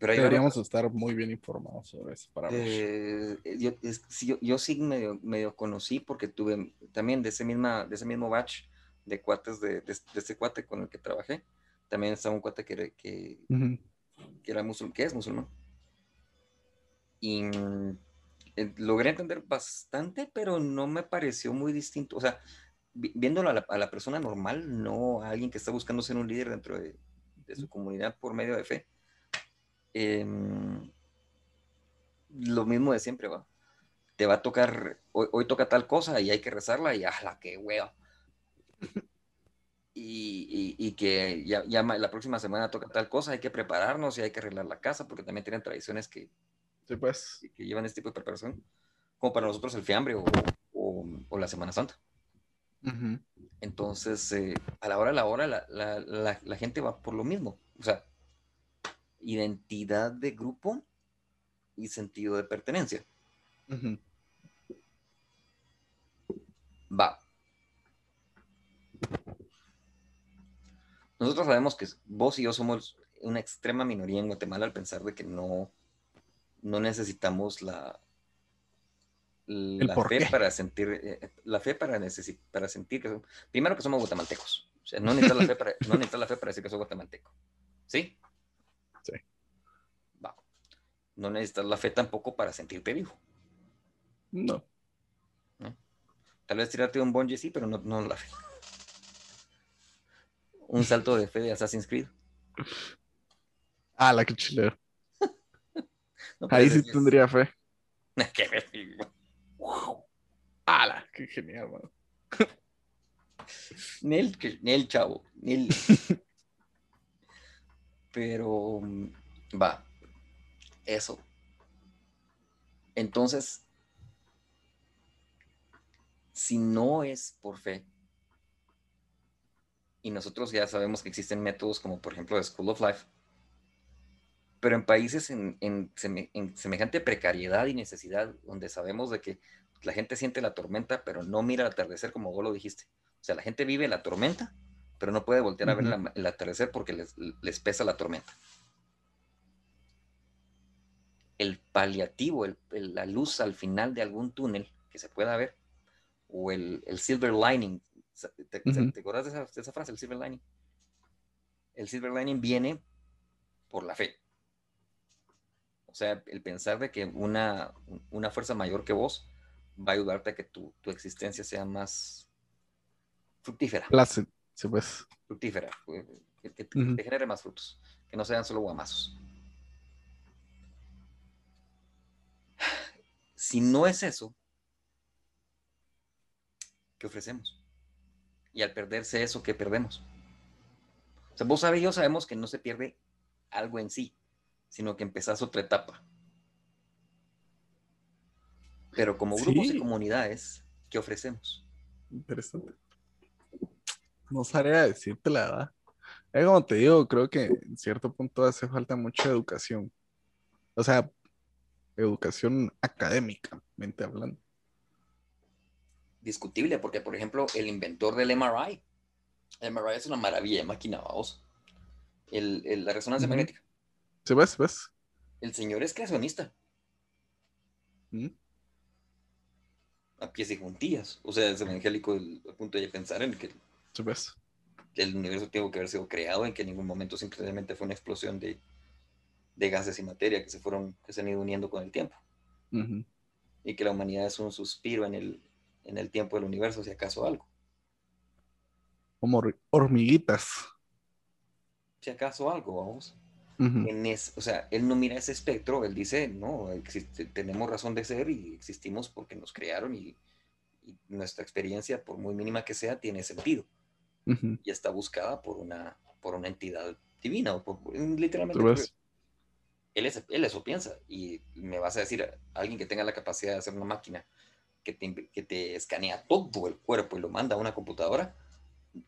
Pero Deberíamos estar muy bien informados sobre eso para ver. Eh, yo, es- sí, yo, yo sí medio, medio conocí porque tuve también de ese, misma, de ese mismo batch de cuates de, de, de ese cuate con el que trabajé. También estaba un cuate que, que, Ujú. que era musulmán, que es musulmán. Y mm, eh, logré entender bastante, pero no me pareció muy distinto. O sea, vi- viéndolo a la, a la persona normal, no a alguien que está buscando ser un líder dentro de, de su comunidad por medio de fe. Em, lo mismo de siempre, va. Te va a tocar, hoy, hoy toca tal cosa y hay que rezarla y la que hueva! y, y, que ya, ya, la próxima semana toca tal cosa, hay que prepararnos y hay que arreglar la casa, porque también tienen tradiciones que, sí, pues. que, llevan este tipo de preparación, como para nosotros el fiambre o, o, la Semana Santa. Entonces, eh, a la hora de la hora, la, la, la, gente va por lo mismo. O sea, identidad de grupo y sentido de pertenencia. Va. Nosotros sabemos que vos y yo somos una extrema minoría en Guatemala al pensar de que no, no necesitamos la, la fe para sentir, eh, la fe para, para sentir que primero que somos guatemaltecos. O sea, no necesitas la fe para, no necesitas la fe para decir que soy guatemalteco. Sí. No necesitas la fe tampoco para sentirte vivo. No. Tal vez tirarte un bungee sí, pero no, no la fe un salto de fe de Assassin's Creed. Ah, la que chilero. Ahí sí tendría fe. qué ¡Hala! ¡Qué genial, mano! Nel, Nel, chavo. Nel. Pero, va. Eso. Entonces, si no es por fe, y nosotros ya sabemos que existen métodos como por ejemplo de School of Life, pero en países en, semejante precariedad y necesidad, donde sabemos de que la gente siente la tormenta, pero no mira el atardecer como vos lo dijiste. O sea, la gente vive la tormenta, pero no puede voltear a ver el atardecer porque les, pesa la tormenta. El paliativo, la luz al final de algún túnel que se pueda ver, o el, el silver lining ¿Te, acuerdas de esa, frase, el silver lining? El silver lining viene por la fe. O sea, el pensar de que una, una fuerza mayor que vos va a ayudarte a que tu, existencia sea más fructífera. pues. Fructífera. Que, te genere más frutos. Que no sean solo guamazos. Si no es eso, ¿qué ofrecemos? y al perderse eso, ¿qué perdemos? O sea, vos sabés y yo sabemos que no se pierde algo en sí, sino que empezás otra etapa. Pero como grupos y comunidades, ¿qué ofrecemos? Interesante. No sabría decirte la verdad. Es como te digo, creo que en cierto punto hace falta mucha educación. O sea, educación académicamente hablando discutible, porque por ejemplo, el inventor del MRI, el MRI es una maravilla de máquina, vamos. El, la resonancia magnética. ¿Sí ves? ¿Ves? El señor es creacionista. ¿Mm? A pies y juntillas. O sea, es evangélico al punto de pensar en que el universo tuvo que haber sido creado, en que en ningún momento simplemente fue una explosión de, de gases y materia que se fueron, que se han ido uniendo con el tiempo. Y que la humanidad es un suspiro en el, en el tiempo del universo, si acaso algo. Como hormiguitas. Si acaso algo, vamos. en o sea, él no mira ese espectro, él dice, no, existe, tenemos razón de ser y existimos porque nos crearon y, nuestra experiencia, por muy mínima que sea, tiene sentido. Y está buscada por una, por una entidad divina, o por, literalmente. Él, él eso piensa y me vas a decir, alguien que tenga la capacidad de hacer una máquina que te, escanea todo el cuerpo y lo manda a una computadora,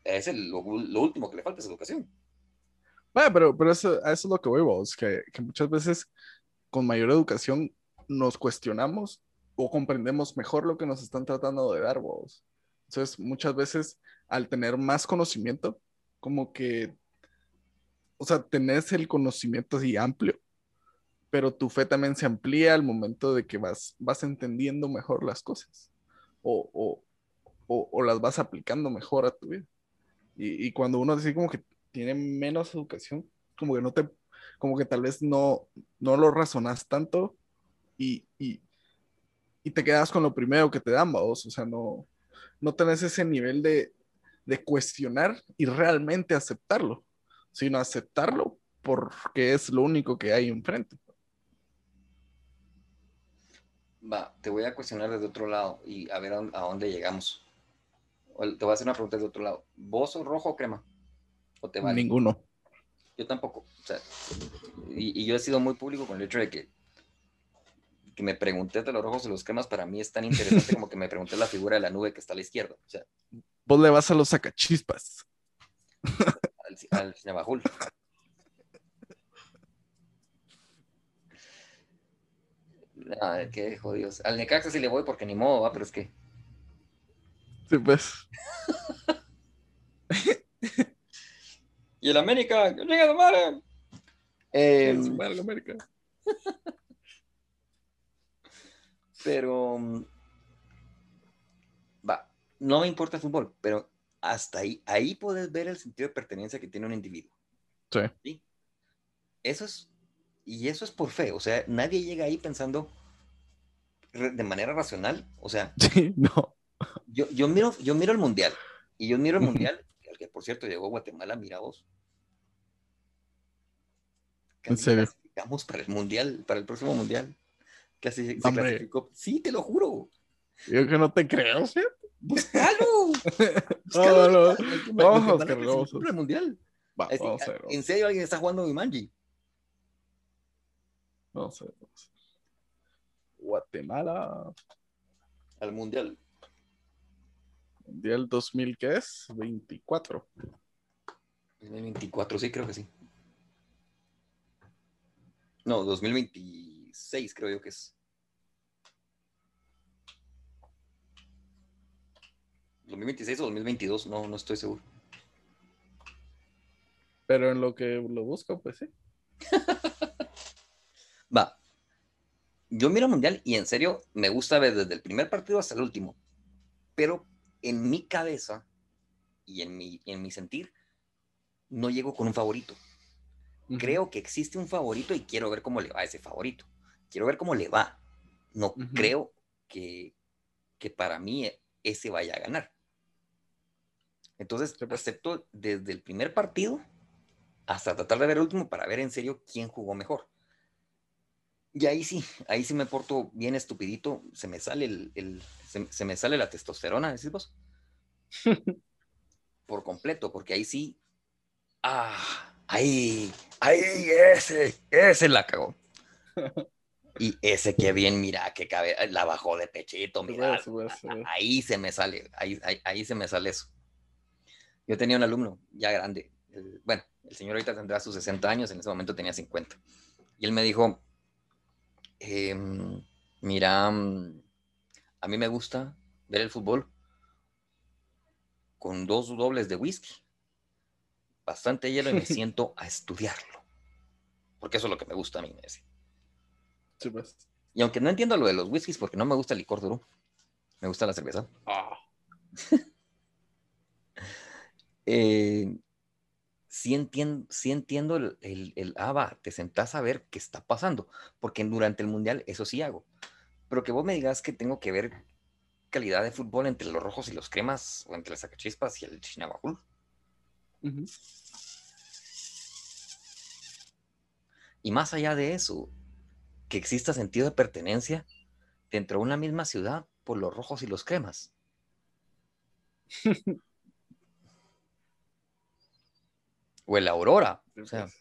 es lo, último que le falta es educación. Bueno, pero, pero eso, eso es lo que voy, vos, que, que muchas veces con mayor educación nos cuestionamos o comprendemos mejor lo que nos están tratando de dar, vos. Entonces, muchas veces al tener más conocimiento, como que, o sea, tenés el conocimiento así amplio, pero tu fe también se amplía al momento de que vas, vas entendiendo mejor las cosas o, las vas aplicando mejor a tu vida. Y, cuando uno dice como que tiene menos educación, como que no te, como que tal vez no, no lo razonas tanto y, te quedas con lo primero que te dan, vos, o sea, no, no tenés ese nivel de, de cuestionar y realmente aceptarlo, sino aceptarlo porque es lo único que hay enfrente. Va, te voy a cuestionar desde otro lado y a ver a, dónde llegamos. O Te voy a hacer una pregunta de otro lado. ¿Vos sos rojo o crema? ¿O te vale? Ninguno. Yo tampoco. O sea, y, y yo he sido muy público con el hecho de que que me pregunté de los rojos y los cremas, para mí es tan interesante como que me pregunté la figura de la nube que está a la izquierda. O sea, Vos le vas a los sacachispas. al, al Cinebajul. Ah, qué jodidos. Al Necaxa sí le voy porque ni modo, va, pero es que. Sí, pues. Y el América, que llega de madre. Eh, Es mal, América. pero. mm, Va, no me importa el fútbol, pero hasta ahí, ahí puedes ver el sentido de pertenencia que tiene un individuo. Sí. ¿sí? Eso es, y eso es por fe, o sea, nadie llega ahí pensando de manera racional, o sea, Sí, no. yo, yo, miro, yo miro el mundial, y yo miro el mundial, al que por cierto llegó a Guatemala, mira vos. ¿En serio? clasificamos para el mundial, para el próximo mundial. Casi se Hombre. clasificó. Sí, te lo juro. Yo que no te creo, ¿sí? ¡Búscalo! No, no, no. Para el mundial. Va, Es decir, vamos a ver. en serio, alguien está jugando Jumanji. Vamos a ver. vamos a ver. Guatemala. Al mundial. Mundial 2000, ¿qué es? 24. 2024, sí, creo que sí. No, 2026 creo yo que es. 2026 o 2022, no, no estoy seguro. Pero en lo que lo busco, pues sí. Va. Yo miro Mundial y en serio me gusta ver desde el primer partido hasta el último. Pero en mi cabeza y en mi, en mi sentir, no llego con un favorito. Creo que existe un favorito y quiero ver cómo le va a ese favorito. Quiero ver cómo le va. No creo que, que para mí ese vaya a ganar. Entonces, pues. acepto desde el primer partido hasta tratar de ver el último para ver en serio quién jugó mejor. Y ahí sí, ahí sí me porto bien estupidito, se me sale el, el- se, se me sale la testosterona, decís vos. Por completo, porque ahí sí, ah, ahí, ahí, ese, ese la cagó. Y ese que bien, mira, que cabe, la bajó de pechito, mira, sí, sí, ahí se me sale, ahí, ahí, ahí se me sale eso. Yo tenía un alumno ya grande, el- bueno, el señor ahorita tendrá sus 60 años, en ese momento tenía 50. Y él me dijo, em, mira, mm, a mí me gusta ver el fútbol con dos dobles de whisky, bastante hielo y me siento a estudiarlo. Porque eso es lo que me gusta a mí, me decía. Sí, pues. Y aunque no entiendo lo de los whiskies porque no me gusta el licor duro, me gusta la cerveza. Ah, eh, sí entiendo, sí entiendo el, el, el, ah, va, te sentás a ver qué está pasando, porque durante el mundial eso sí hago. Pero que vos me digas que tengo que ver calidad de fútbol entre los rojos y los cremas, o entre las sacachispas y el chinabajul. Y más allá de eso, que exista sentido de pertenencia dentro de una misma ciudad por los rojos y los cremas. o el Aurora. Sí, O sea, sí.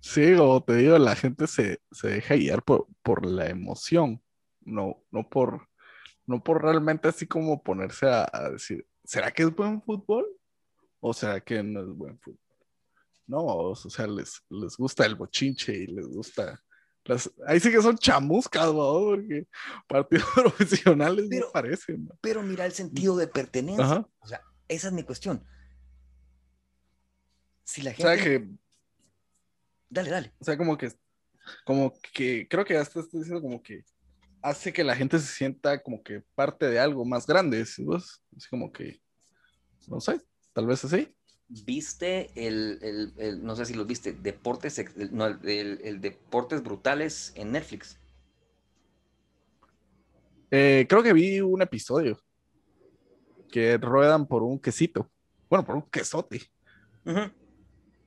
Sí, como te digo, la gente se, se deja guiar por, por la emoción, no, no por, no por realmente así como ponerse a, a decir, ¿será que es buen fútbol? ¿O será que no es buen fútbol? No, o sea, les, les gusta el bochinche y les gusta las, ahí sí que son chamuscas, ¿no? Porque partidos profesionales Pero- no parecen, ¿no? pero mira el sentido de pertenencia. Ajá. O sea, esa es mi cuestión. Si la O sea gente. que Dale, dale. O sea, como que, como que, creo que hasta estoy diciendo como que hace que la gente se sienta como que parte de algo más grande, ¿sí? Así como que, no sé, tal vez así. ¿Viste el, el- el- no sé si los viste, Deportes, el- no, el, Deportes Brutales en Netflix? Eh, creo que vi un episodio que ruedan por un quesito, bueno, por un quesote.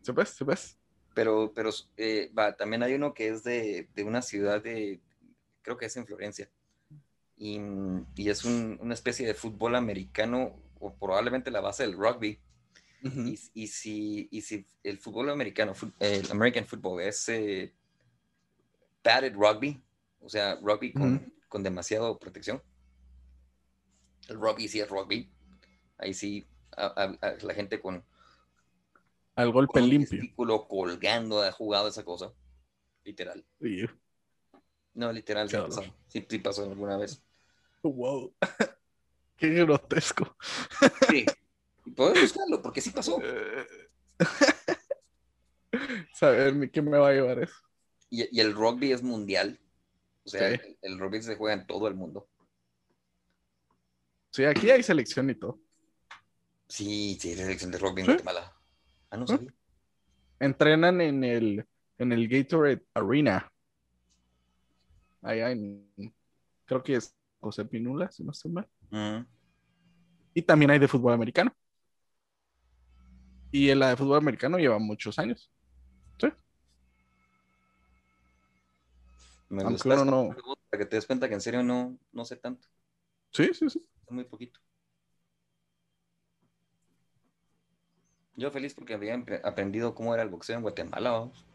¿sí ves? ¿Sí ves? Pero, pero eh, va, también hay uno que es de, de una ciudad de, creo que es en Florencia. Y, y es un- una especie de fútbol americano, o probablemente la base del rugby. Y, y si, y si el fútbol americano, el American football es eh, padded rugby, o sea, rugby con, Ujú. con demasiado protección. El rugby sí es rugby. Ahí sí, a- a- a la gente con, Al golpe con limpio. colgando ha jugado esa cosa. Literal. No, literal, sí pasado. Sí, sí pasó alguna vez. Wow. Qué grotesco. Sí. Puedes buscarlo, porque sí pasó. Saber qué me va a llevar eso. Y, y el rugby es mundial. O sea, Sí. el, el rugby se juega en todo el mundo. Sí, aquí hay selección y todo. Sí, sí, hay selección de rugby en ¿Sí? Guatemala. Ah, no ¿Ah? sabía. Entrenan en el, en el Gatorade Arena. Allá en, creo que es José Pinula, si no estoy mal. Mm. Y también hay de fútbol americano. Y en la de fútbol americano lleva muchos años. Sí. Me Aunque uno no- para que te des cuenta que en serio no, no sé tanto. Sí, sí, sí. Muy poquito. Yo feliz porque había aprendido cómo era el boxeo en Guatemala. vamos.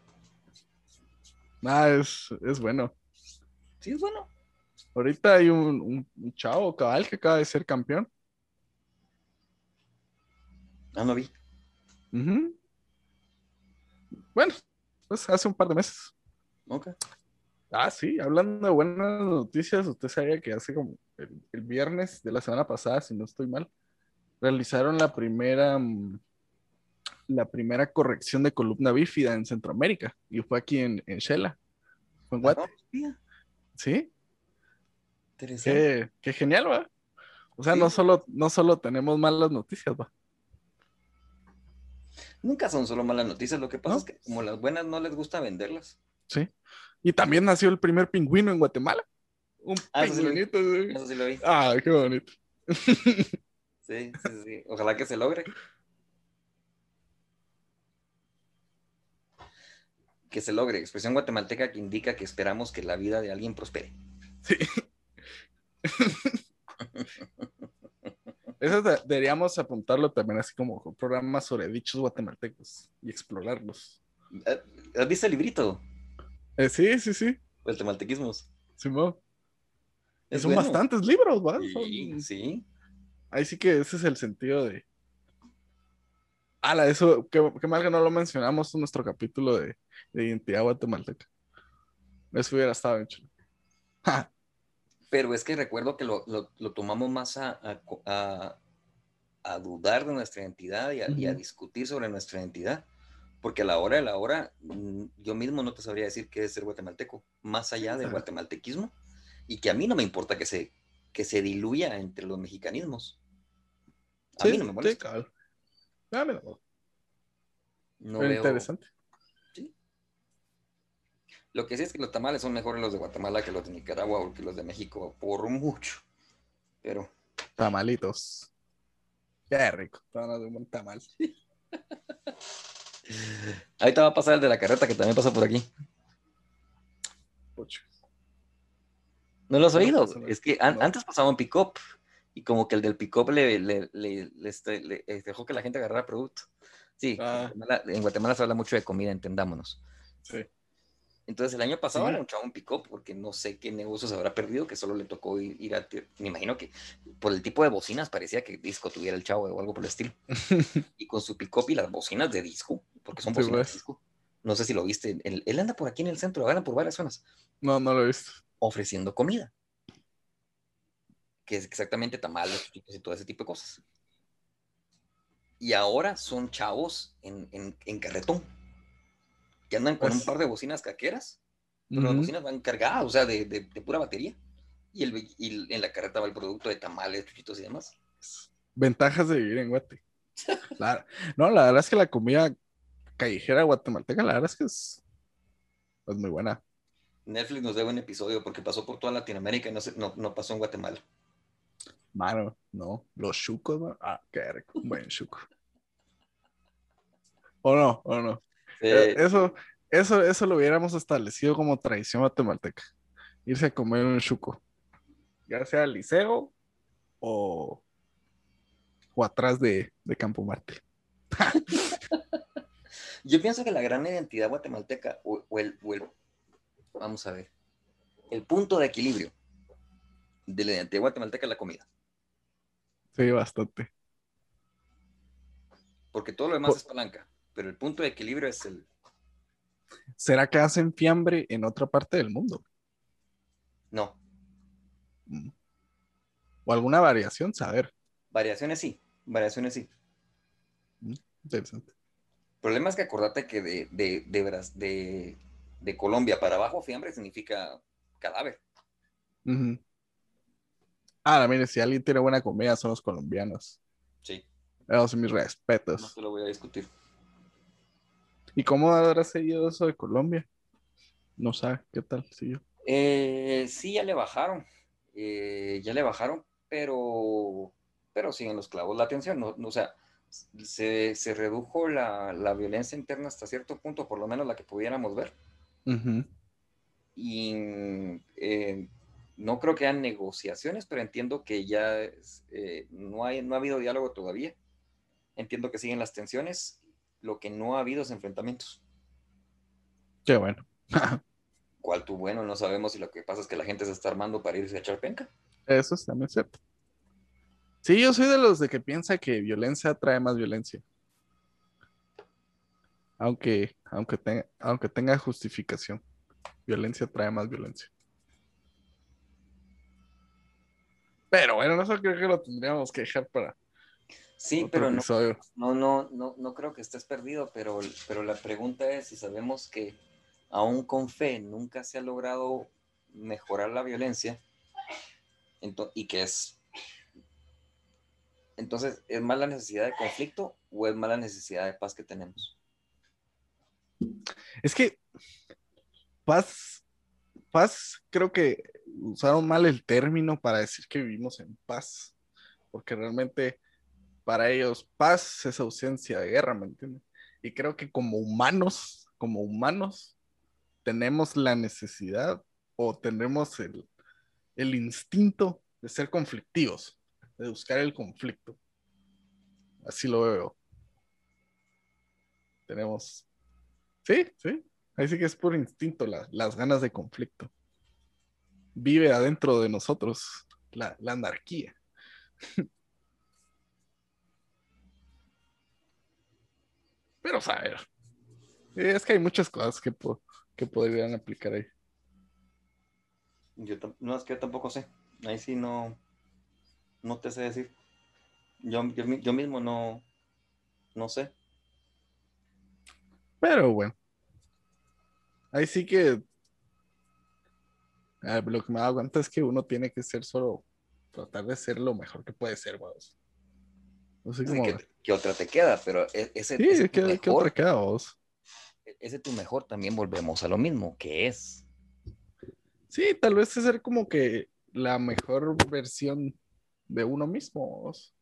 Ah, es, es bueno. Sí, es bueno. Ahorita hay un, un- un chavo cabal que acaba de ser campeón. Ah, no vi. Ujú. Bueno, pues hace un par de meses. Ok. Ah, sí, hablando de buenas noticias, usted sabía que hace como el, el viernes de la semana pasada, si no estoy mal, realizaron la primera, mm, la primera corrección de columna bífida en Centroamérica y fue aquí en, en Shela. Fue en Guate. Ah. Sí, Interesante. qué, qué genial, va. O sea, Sí. no solo, no solo tenemos malas noticias, va. Nunca son solo malas noticias. Lo que pasa ¿No? es que como las buenas no les gusta venderlas. Sí. Y también nació el primer pingüino en Guatemala. Un Ah, eso pingüinito. sí. Eso sí lo vi. Ah, qué bonito. Sí, sí, sí. Ojalá que se logre. Que se logre. Expresión guatemalteca que indica que esperamos que la vida de alguien prospere. Sí. Eso de- deberíamos apuntarlo también así como un programa sobre dichos guatemaltecos y explorarlos. ¿Has has visto el librito? Eh, sí, sí, sí. Guatemaltequismos. Simón. Son bueno. bastantes libros, ¿va? Sí, Son- sí. Ahí sí que ese es el sentido de. Ala, eso, qué, qué mal que no lo mencionamos en nuestro capítulo de, de identidad guatemalteca. Eso hubiera estado bien chulo. Ja, Pero es que recuerdo que lo, lo- lo tomamos más a, a a- a dudar de nuestra identidad y a, y a Ujú. discutir sobre nuestra identidad. Porque a la hora de la hora, mm, yo mismo no te sabría decir qué es ser guatemalteco, más allá del guatemaltequismo, y que a mí no me importa que se, que se diluya entre los mexicanismos. A sí, mí no me sí, molesta. cabal. Ah, mira, No veo- interesante. Lo que sí es que los tamales son mejores los de Guatemala que los de Nicaragua o que los de México, por mucho. Pero Tamalitos. Qué rico. Un tamal. ahorita va a pasar el de la carreta que también pasa por aquí. Pucho. ¿No lo has No, oído? no. Es que an- No. antes pasaba un pick-up y como que el del pick-up le, le, le- le este- le- eh, dejó que la gente agarrara producto. Sí, Ah. en Guatemala- en Guatemala se habla mucho de comida, entendámonos. Sí. Entonces el año pasado Sí. era un chavo un pick-up porque no sé qué negocios habrá perdido que solo le tocó ir, ir a... Me imagino que por el tipo de bocinas parecía que disco tuviera el chavo o algo por el estilo. y con su pick-up y las bocinas de disco, porque son Sí, bocinas pues. de disco. No sé si lo viste. Él, él anda por aquí en el centro, anda por varias zonas No, no lo he visto. ofreciendo comida. Que es exactamente tamales, y todo ese tipo de cosas. Y ahora son chavos en, en- en carretón. Que andan con Pues- un par de bocinas caqueras, pero las bocinas van cargadas, o sea, de, de- de pura batería. Y, el, y en la carreta va el producto de tamales, chuchitos y demás. Ventajas de vivir en Guate. La- no, la verdad es que la comida callejera guatemalteca, la verdad es que es, es muy buena. Netflix nos debe un episodio porque pasó por toda Latinoamérica y no, se- no, no pasó en Guatemala. Mano, no. Los chucos, ¿no? Ah, qué rico. Un buen chuco. ¿O no? ¿O no? Eh, Eh, eso, eso, eso lo hubiéramos establecido como tradición guatemalteca. irse a comer un chuco. Ya sea al liceo o, o atrás de, de Campo Marte. Yo pienso que la gran identidad guatemalteca o, o el, o el- vamos a ver, el punto de equilibrio de la identidad guatemalteca es la comida, Sí, bastante. porque todo lo demás Por- es palanca, pero el punto de equilibrio es el, ¿Será que hacen fiambre en otra parte del mundo? no, Mm. O alguna variación, saber. variaciones sí, variaciones sí. Interesante. El problema es que acordate que de, de, de, de, de Colombia para abajo, fiambre significa cadáver. Ujú. Ah, mire, si alguien tiene buena comida son los colombianos. Sí, Esos son mis no respetos. te lo voy a discutir. ¿Y cómo habrá seguido eso de Colombia? No sabe qué tal siguió. Eh, sí, ya le bajaron, eh, ya le bajaron, pero, pero siguen los clavos. La atención, no, no, o sea, se, se redujo la, la violencia interna hasta cierto punto, por lo menos la que pudiéramos ver. Ujú. Y eh, no creo que hayan negociaciones, pero entiendo que ya es, eh, no, hay, no ha habido diálogo todavía. Entiendo que siguen las tensiones. Lo que no ha habido es enfrentamientos. Qué bueno. ¿Cuál tú bueno? No sabemos si lo que pasa es que la gente se está armando para irse a echar penca. Eso es también cierto. Sí, yo soy de los de que piensa que violencia trae más violencia. Aunque, aunque, tenga, aunque tenga justificación. Violencia trae más violencia. Pero bueno, eso creo que lo tendríamos que dejar para Sí, otro pero no, no, no, no, no creo que estés perdido, pero, pero la pregunta es si sabemos que aún con fe nunca se ha logrado mejorar la violencia y que es... Entonces, ¿es más la necesidad de conflicto o es más la necesidad de paz que tenemos? Es que paz, paz, creo que usaron mal el término para decir que vivimos en paz, porque realmente para ellos paz es ausencia de guerra, ¿me entiendes? Y creo que como humanos, como humanos, tenemos la necesidad o tenemos el, el instinto de ser conflictivos, de buscar el conflicto. Así lo veo. Tenemos Sí, sí. Ahí sí que es por instinto la- las ganas de conflicto. Vive adentro de nosotros la, la anarquía. Pero, a ver. Es que hay muchas cosas que, po- que podrían aplicar ahí. Yo no, es que yo tampoco sé. Ahí sí no, no te sé decir. Yo, yo, yo mismo no, no sé. Pero bueno. Ahí sí que. lo que me da cuenta es que uno tiene que ser solo. Tratar de ser lo mejor que puede ser, vamos. No sé cómo. ¿qué, qué otra te queda? Pero e- ese, Sí, ese, tu ¿qué, qué mejor, otra queda, vos? ese tu mejor también volvemos a lo mismo, que es. Sí, tal vez es ser como que la mejor versión de uno mismo. vos.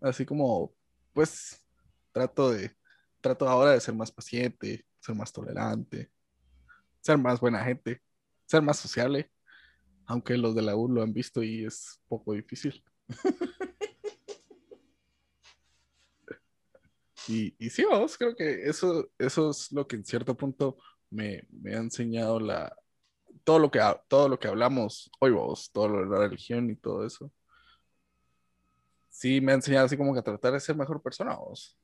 Así como, pues, trato de, trato ahora de ser más paciente, ser más tolerante, ser más buena gente, ser más sociable, aunque los de la U lo han visto y es poco difícil. Y, y sí, vamos, creo que eso, eso es lo que en cierto punto me, me ha enseñado la, todo lo que, todo lo que hablamos hoy, vos, todo lo de la religión y todo eso. Sí, me ha enseñado así como que a tratar de ser mejor persona, vos.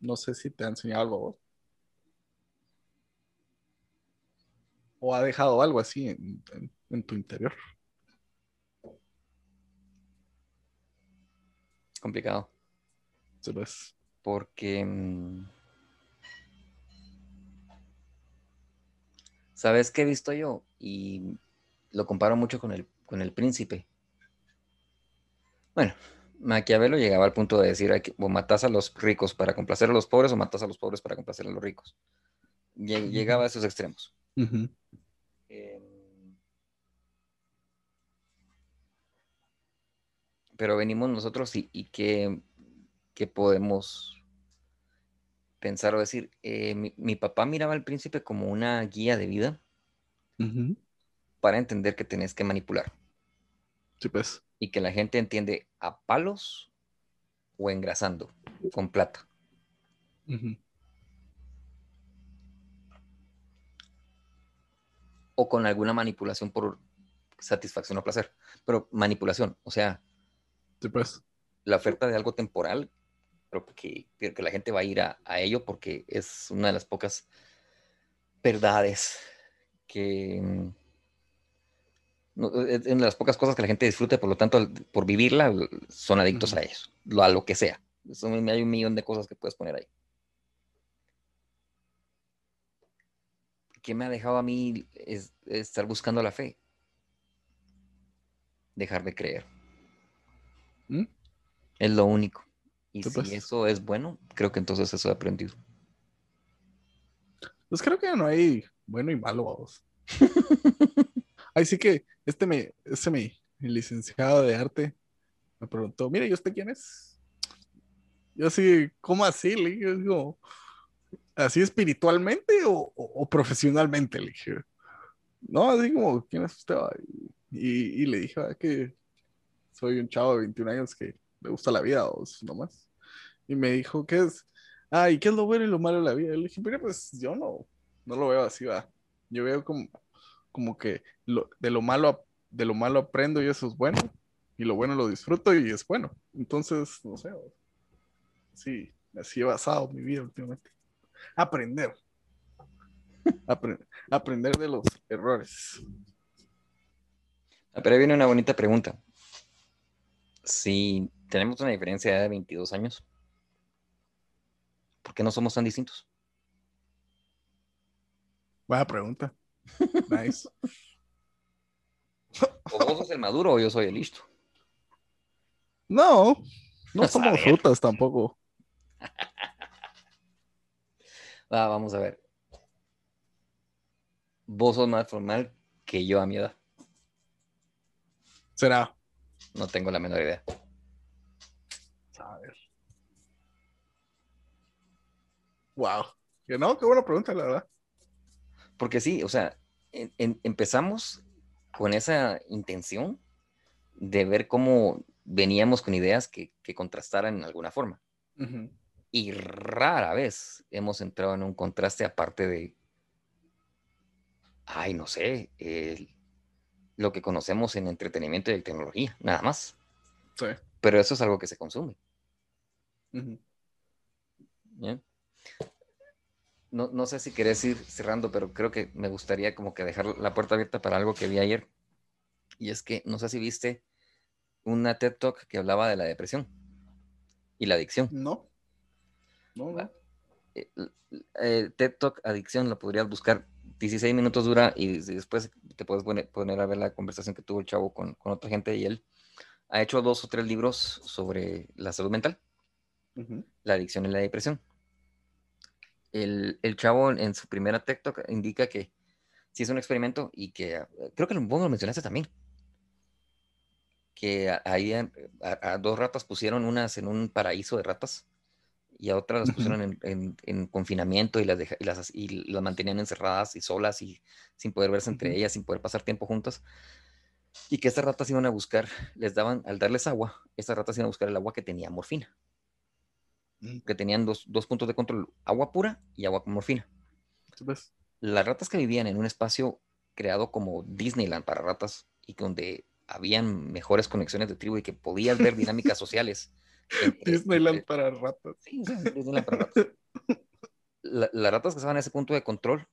No sé si te ha enseñado algo vos. O ha dejado algo así en, en- en tu interior. complicado. Se ves. Porque. mm, ¿Sabes qué he visto yo? Y lo comparo mucho con el, con el príncipe. Bueno, Maquiavelo llegaba al punto de decir, hay que, o matas a los ricos para complacer a los pobres o matas a los pobres para complacer a los ricos. Lle- Llegaba a esos extremos. Eh, pero venimos nosotros y, y qué, qué podemos pensar o decir. Eh, mi, mi papá miraba al príncipe como una guía de vida para entender que tenés que manipular Sí, pues. y que la gente entiende a palos o engrasando con plata. O con alguna manipulación por satisfacción o placer. Pero manipulación, o sea, Sí, pues. la oferta de algo temporal, pero que, que la gente va a ir a, a ello porque es una de las pocas verdades que... mm, no, es una de las pocas cosas que la gente disfruta, por lo tanto, por vivirla, son adictos Ujú. a ellos, lo- a lo que sea. Eso, hay un millón de cosas que puedes poner ahí. ¿Qué me ha dejado a mí es, es estar buscando la fe? Dejar de creer. ¿Mm? Es lo único. Y si pues. eso es bueno, creo que entonces eso he aprendido. Pues creo que no hay bueno y malo, vamos. Ahí sí que este me, este mi, mi licenciado de arte me preguntó, mire, ¿y usted quién es? Yo así, ¿cómo así? Le dije, digo, ¿así espiritualmente o, o- o profesionalmente? Le dije, no, así como, ¿quién es usted? va?" Y, y le dije "Ah, que soy un chavo de 21 años que le gusta la vida, o nomás. Y me dijo, ¿qué es? Ah, ¿y qué es lo bueno y lo malo de la vida? Le dije, pues yo no, no lo veo así, va. Yo veo como, como que de, lo malo, de lo malo aprendo y eso es bueno, y lo bueno lo disfruto y es bueno. Entonces, no sé, sí, así he basado mi vida últimamente. Aprender. Apre- aprender de los errores. Ah, Pero ahí viene una bonita pregunta. Si tenemos una diferencia de edad de 22 años, ¿por qué no somos tan distintos? Buena pregunta. Nice. O vos sos el maduro o yo soy el listo. No, no somos frutas tampoco. Ah, vamos a ver. Vos sos más formal que yo a mi edad. Será. No tengo la menor idea. Wow. Que no, qué buena pregunta, la verdad. Porque sí, o sea, en- en- empezamos con esa intención de ver cómo veníamos con ideas que, que contrastaran en alguna forma. Y rara vez hemos entrado en un contraste aparte de, ay, no sé, el- lo que conocemos en entretenimiento y tecnología, nada más. Sí. Pero eso es algo que se consume. Ujú. ¿ya? No, no sé si querés ir cerrando, pero creo que me gustaría como que dejar la puerta abierta para algo que vi ayer. Y es que no sé si viste una TED Talk que hablaba de la depresión y la adicción. No. No, no. Eh, eh, TED Talk Adicción lo podrías buscar. 16 minutos dura y después te puedes poner, a ver la conversación que tuvo el chavo con, con otra gente y él ha hecho dos o tres libros sobre la salud mental. La adicción y la depresión. El, el chavo en su primera TED Talk indica que sí es un experimento y que eh, creo que vos lo mencionaste también. Que a- ahí a, a- a dos ratas pusieron unas en un paraíso de ratas y a otras las pusieron en, en- en confinamiento y las, deja- y, las, y las mantenían encerradas y solas y sin poder verse entre ellas, sin poder pasar tiempo juntas. Y que estas ratas iban a buscar, les daban, al darles agua, estas ratas iban a buscar el agua que tenía morfina. Que tenían dos, dos puntos de control, agua pura y agua con morfina. Pues. Las ratas que vivían en un espacio creado como Disneyland para ratas y donde habían mejores conexiones de tribu y que podías ver dinámicas sociales. en- en- Disneyland para ratas. Sí, Disneyland para ratas. La- las ratas que estaban en ese punto de control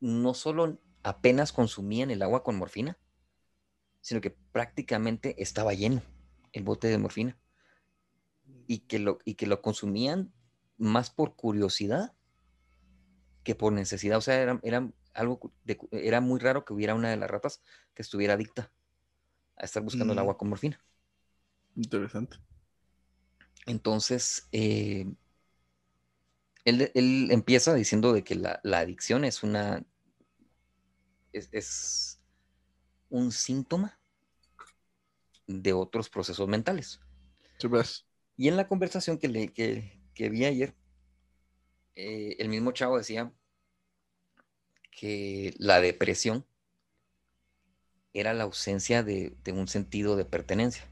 no solo apenas consumían el agua con morfina, sino que prácticamente estaba lleno el bote de morfina y que lo, y que lo consumían más por curiosidad que por necesidad. O sea, era, era algo de era muy raro que hubiera una de las ratas que estuviera adicta a estar buscando el Mm. agua con morfina. Interesante. Entonces, eh, él, él empieza diciendo de que la, la adicción es una es, es un síntoma de otros procesos mentales. Sí, pues. Y en la conversación que, le, que, que vi ayer, eh, el mismo chavo decía que la depresión era la ausencia de, de un sentido de pertenencia.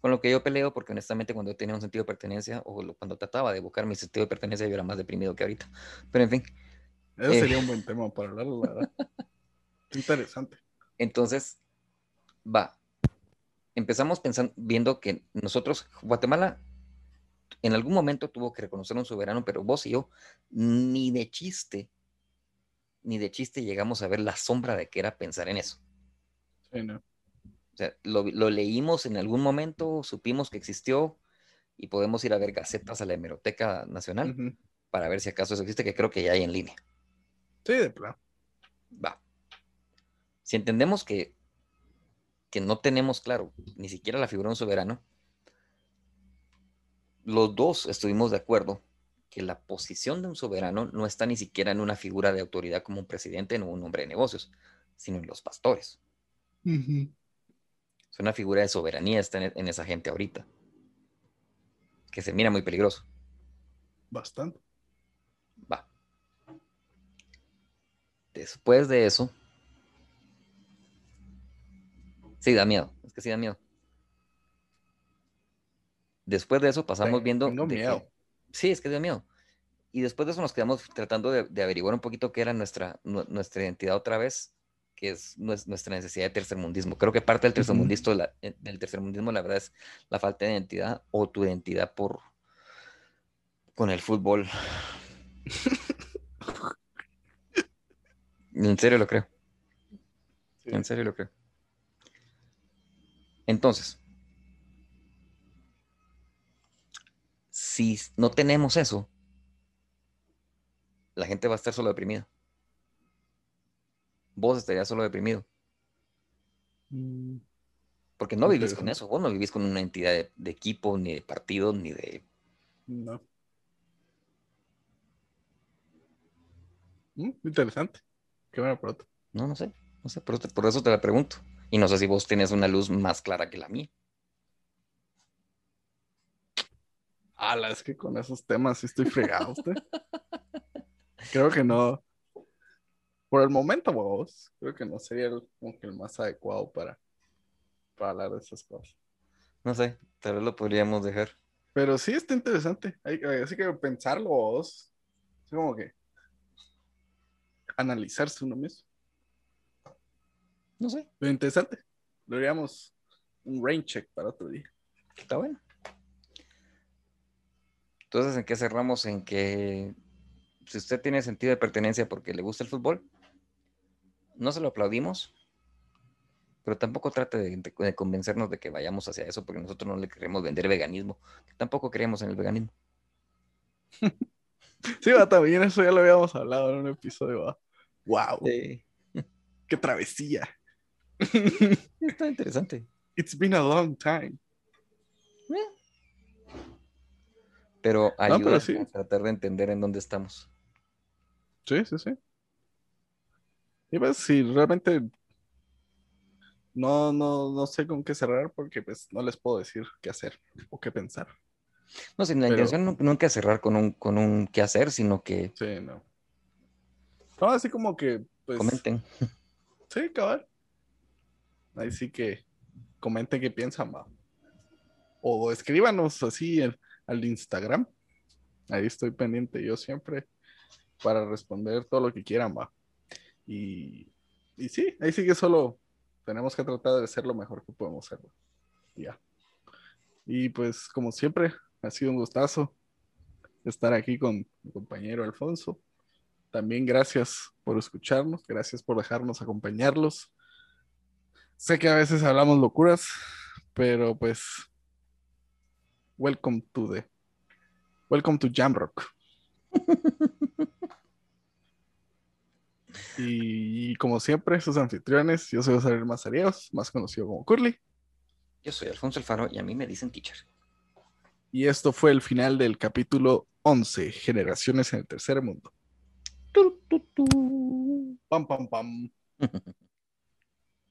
Con lo que yo peleo, porque honestamente cuando yo tenía un sentido de pertenencia o cuando trataba de buscar mi sentido de pertenencia, yo era más deprimido que ahorita. Pero en fin, Eh. sería un buen tema para hablar, la verdad. Interesante. entonces, va. Empezamos pensando, viendo que nosotros, Guatemala, en algún momento tuvo que reconocer un soberano, pero vos y yo, ni de chiste, ni de chiste llegamos a ver la sombra de que era pensar en eso. Sí, no. O sea, lo, lo leímos en algún momento, supimos que existió y podemos ir a ver gacetas a la Hemeroteca Nacional para ver si acaso eso existe, que creo que ya hay en línea. Sí, de plano. Va. Si entendemos que, que no tenemos claro ni siquiera la figura de un soberano, los dos estuvimos de acuerdo que la posición de un soberano no está ni siquiera en una figura de autoridad como un presidente o un hombre de negocios, sino en los pastores. Es una figura de soberanía está en, en esa gente ahorita, que se mira muy peligroso. Bastante. Va. Después de eso. Sí, da miedo. Es que sí da miedo. Después de eso pasamos viendo. tengo que- miedo. sí, es que da miedo. Y después de eso nos quedamos tratando de, de averiguar un poquito qué era nuestra, nu- nuestra identidad otra vez, que es nues- nuestra necesidad de tercermundismo. Creo que parte del tercermundismo, la- del tercermundismo, la verdad, es la falta de identidad o tu identidad por con el fútbol. En serio lo creo. Sí. En serio lo creo. Entonces, si no tenemos eso, la gente va a estar solo deprimida. Vos estarías solo deprimido, Mm, porque no vivís con eso. Vos no vivís con una entidad de, de equipo, ni de partido, ni de... No. Mm, interesante. Qué buena pregunta. No, no sé. No sé, por, por eso te la pregunto. Y no sé si vos tienes una luz más clara que la mía. Ala, es que con esos temas sí estoy fregado usted. Creo que no. Por el momento, vos, creo que no sería el, como que el más adecuado para, para hablar de esas cosas. No sé, tal vez lo podríamos dejar. Pero sí está interesante. Hay, hay- así que pensarlo vos. Así como que analizarse uno mismo. No sé, Pero interesante. Lo haríamos un rain check para otro día. está bueno. Entonces, ¿en qué cerramos? En que si usted tiene sentido de pertenencia porque le gusta el fútbol, no se lo aplaudimos, pero tampoco trate de, de- de convencernos de que vayamos hacia eso porque nosotros no le queremos vender veganismo, que tampoco creemos en el veganismo. Sí, va, también eso ya lo habíamos hablado en un episodio. va. Wow, Sí. qué travesía. Está interesante. It's been a long time. Pero ayuda pero sí. a tratar de entender en dónde estamos. Sí, sí, sí. Y pues si realmente no, no, no sé con qué cerrar porque pues no les puedo decir qué hacer o qué pensar. No, sin la Pero- intención nu- nunca cerrar con un, con un qué hacer, sino que Sí, no. No, así como que pues comenten. sí, cabal. Ahí sí que comenten qué piensan, va. O escríbanos así en- al Instagram. Ahí estoy pendiente yo siempre para responder todo lo que quieran, va. Y, y sí, ahí sí que solo tenemos que tratar de hacer lo mejor que podemos. Y Ya. Y pues como siempre, ha sido un gustazo estar aquí con mi compañero Alfonso. También gracias por escucharnos, gracias por dejarnos acompañarlos. Sé que a veces hablamos locuras, pero pues welcome to the welcome to Jamrock. y, y como siempre, sus anfitriones, yo soy José Mazariegos, más conocido como Curly, Yo soy Alfonso Alfaro y a mí me dicen teacher. y esto fue el final del capítulo 11, Generaciones en el Tercer Mundo. Pam, pam, pam.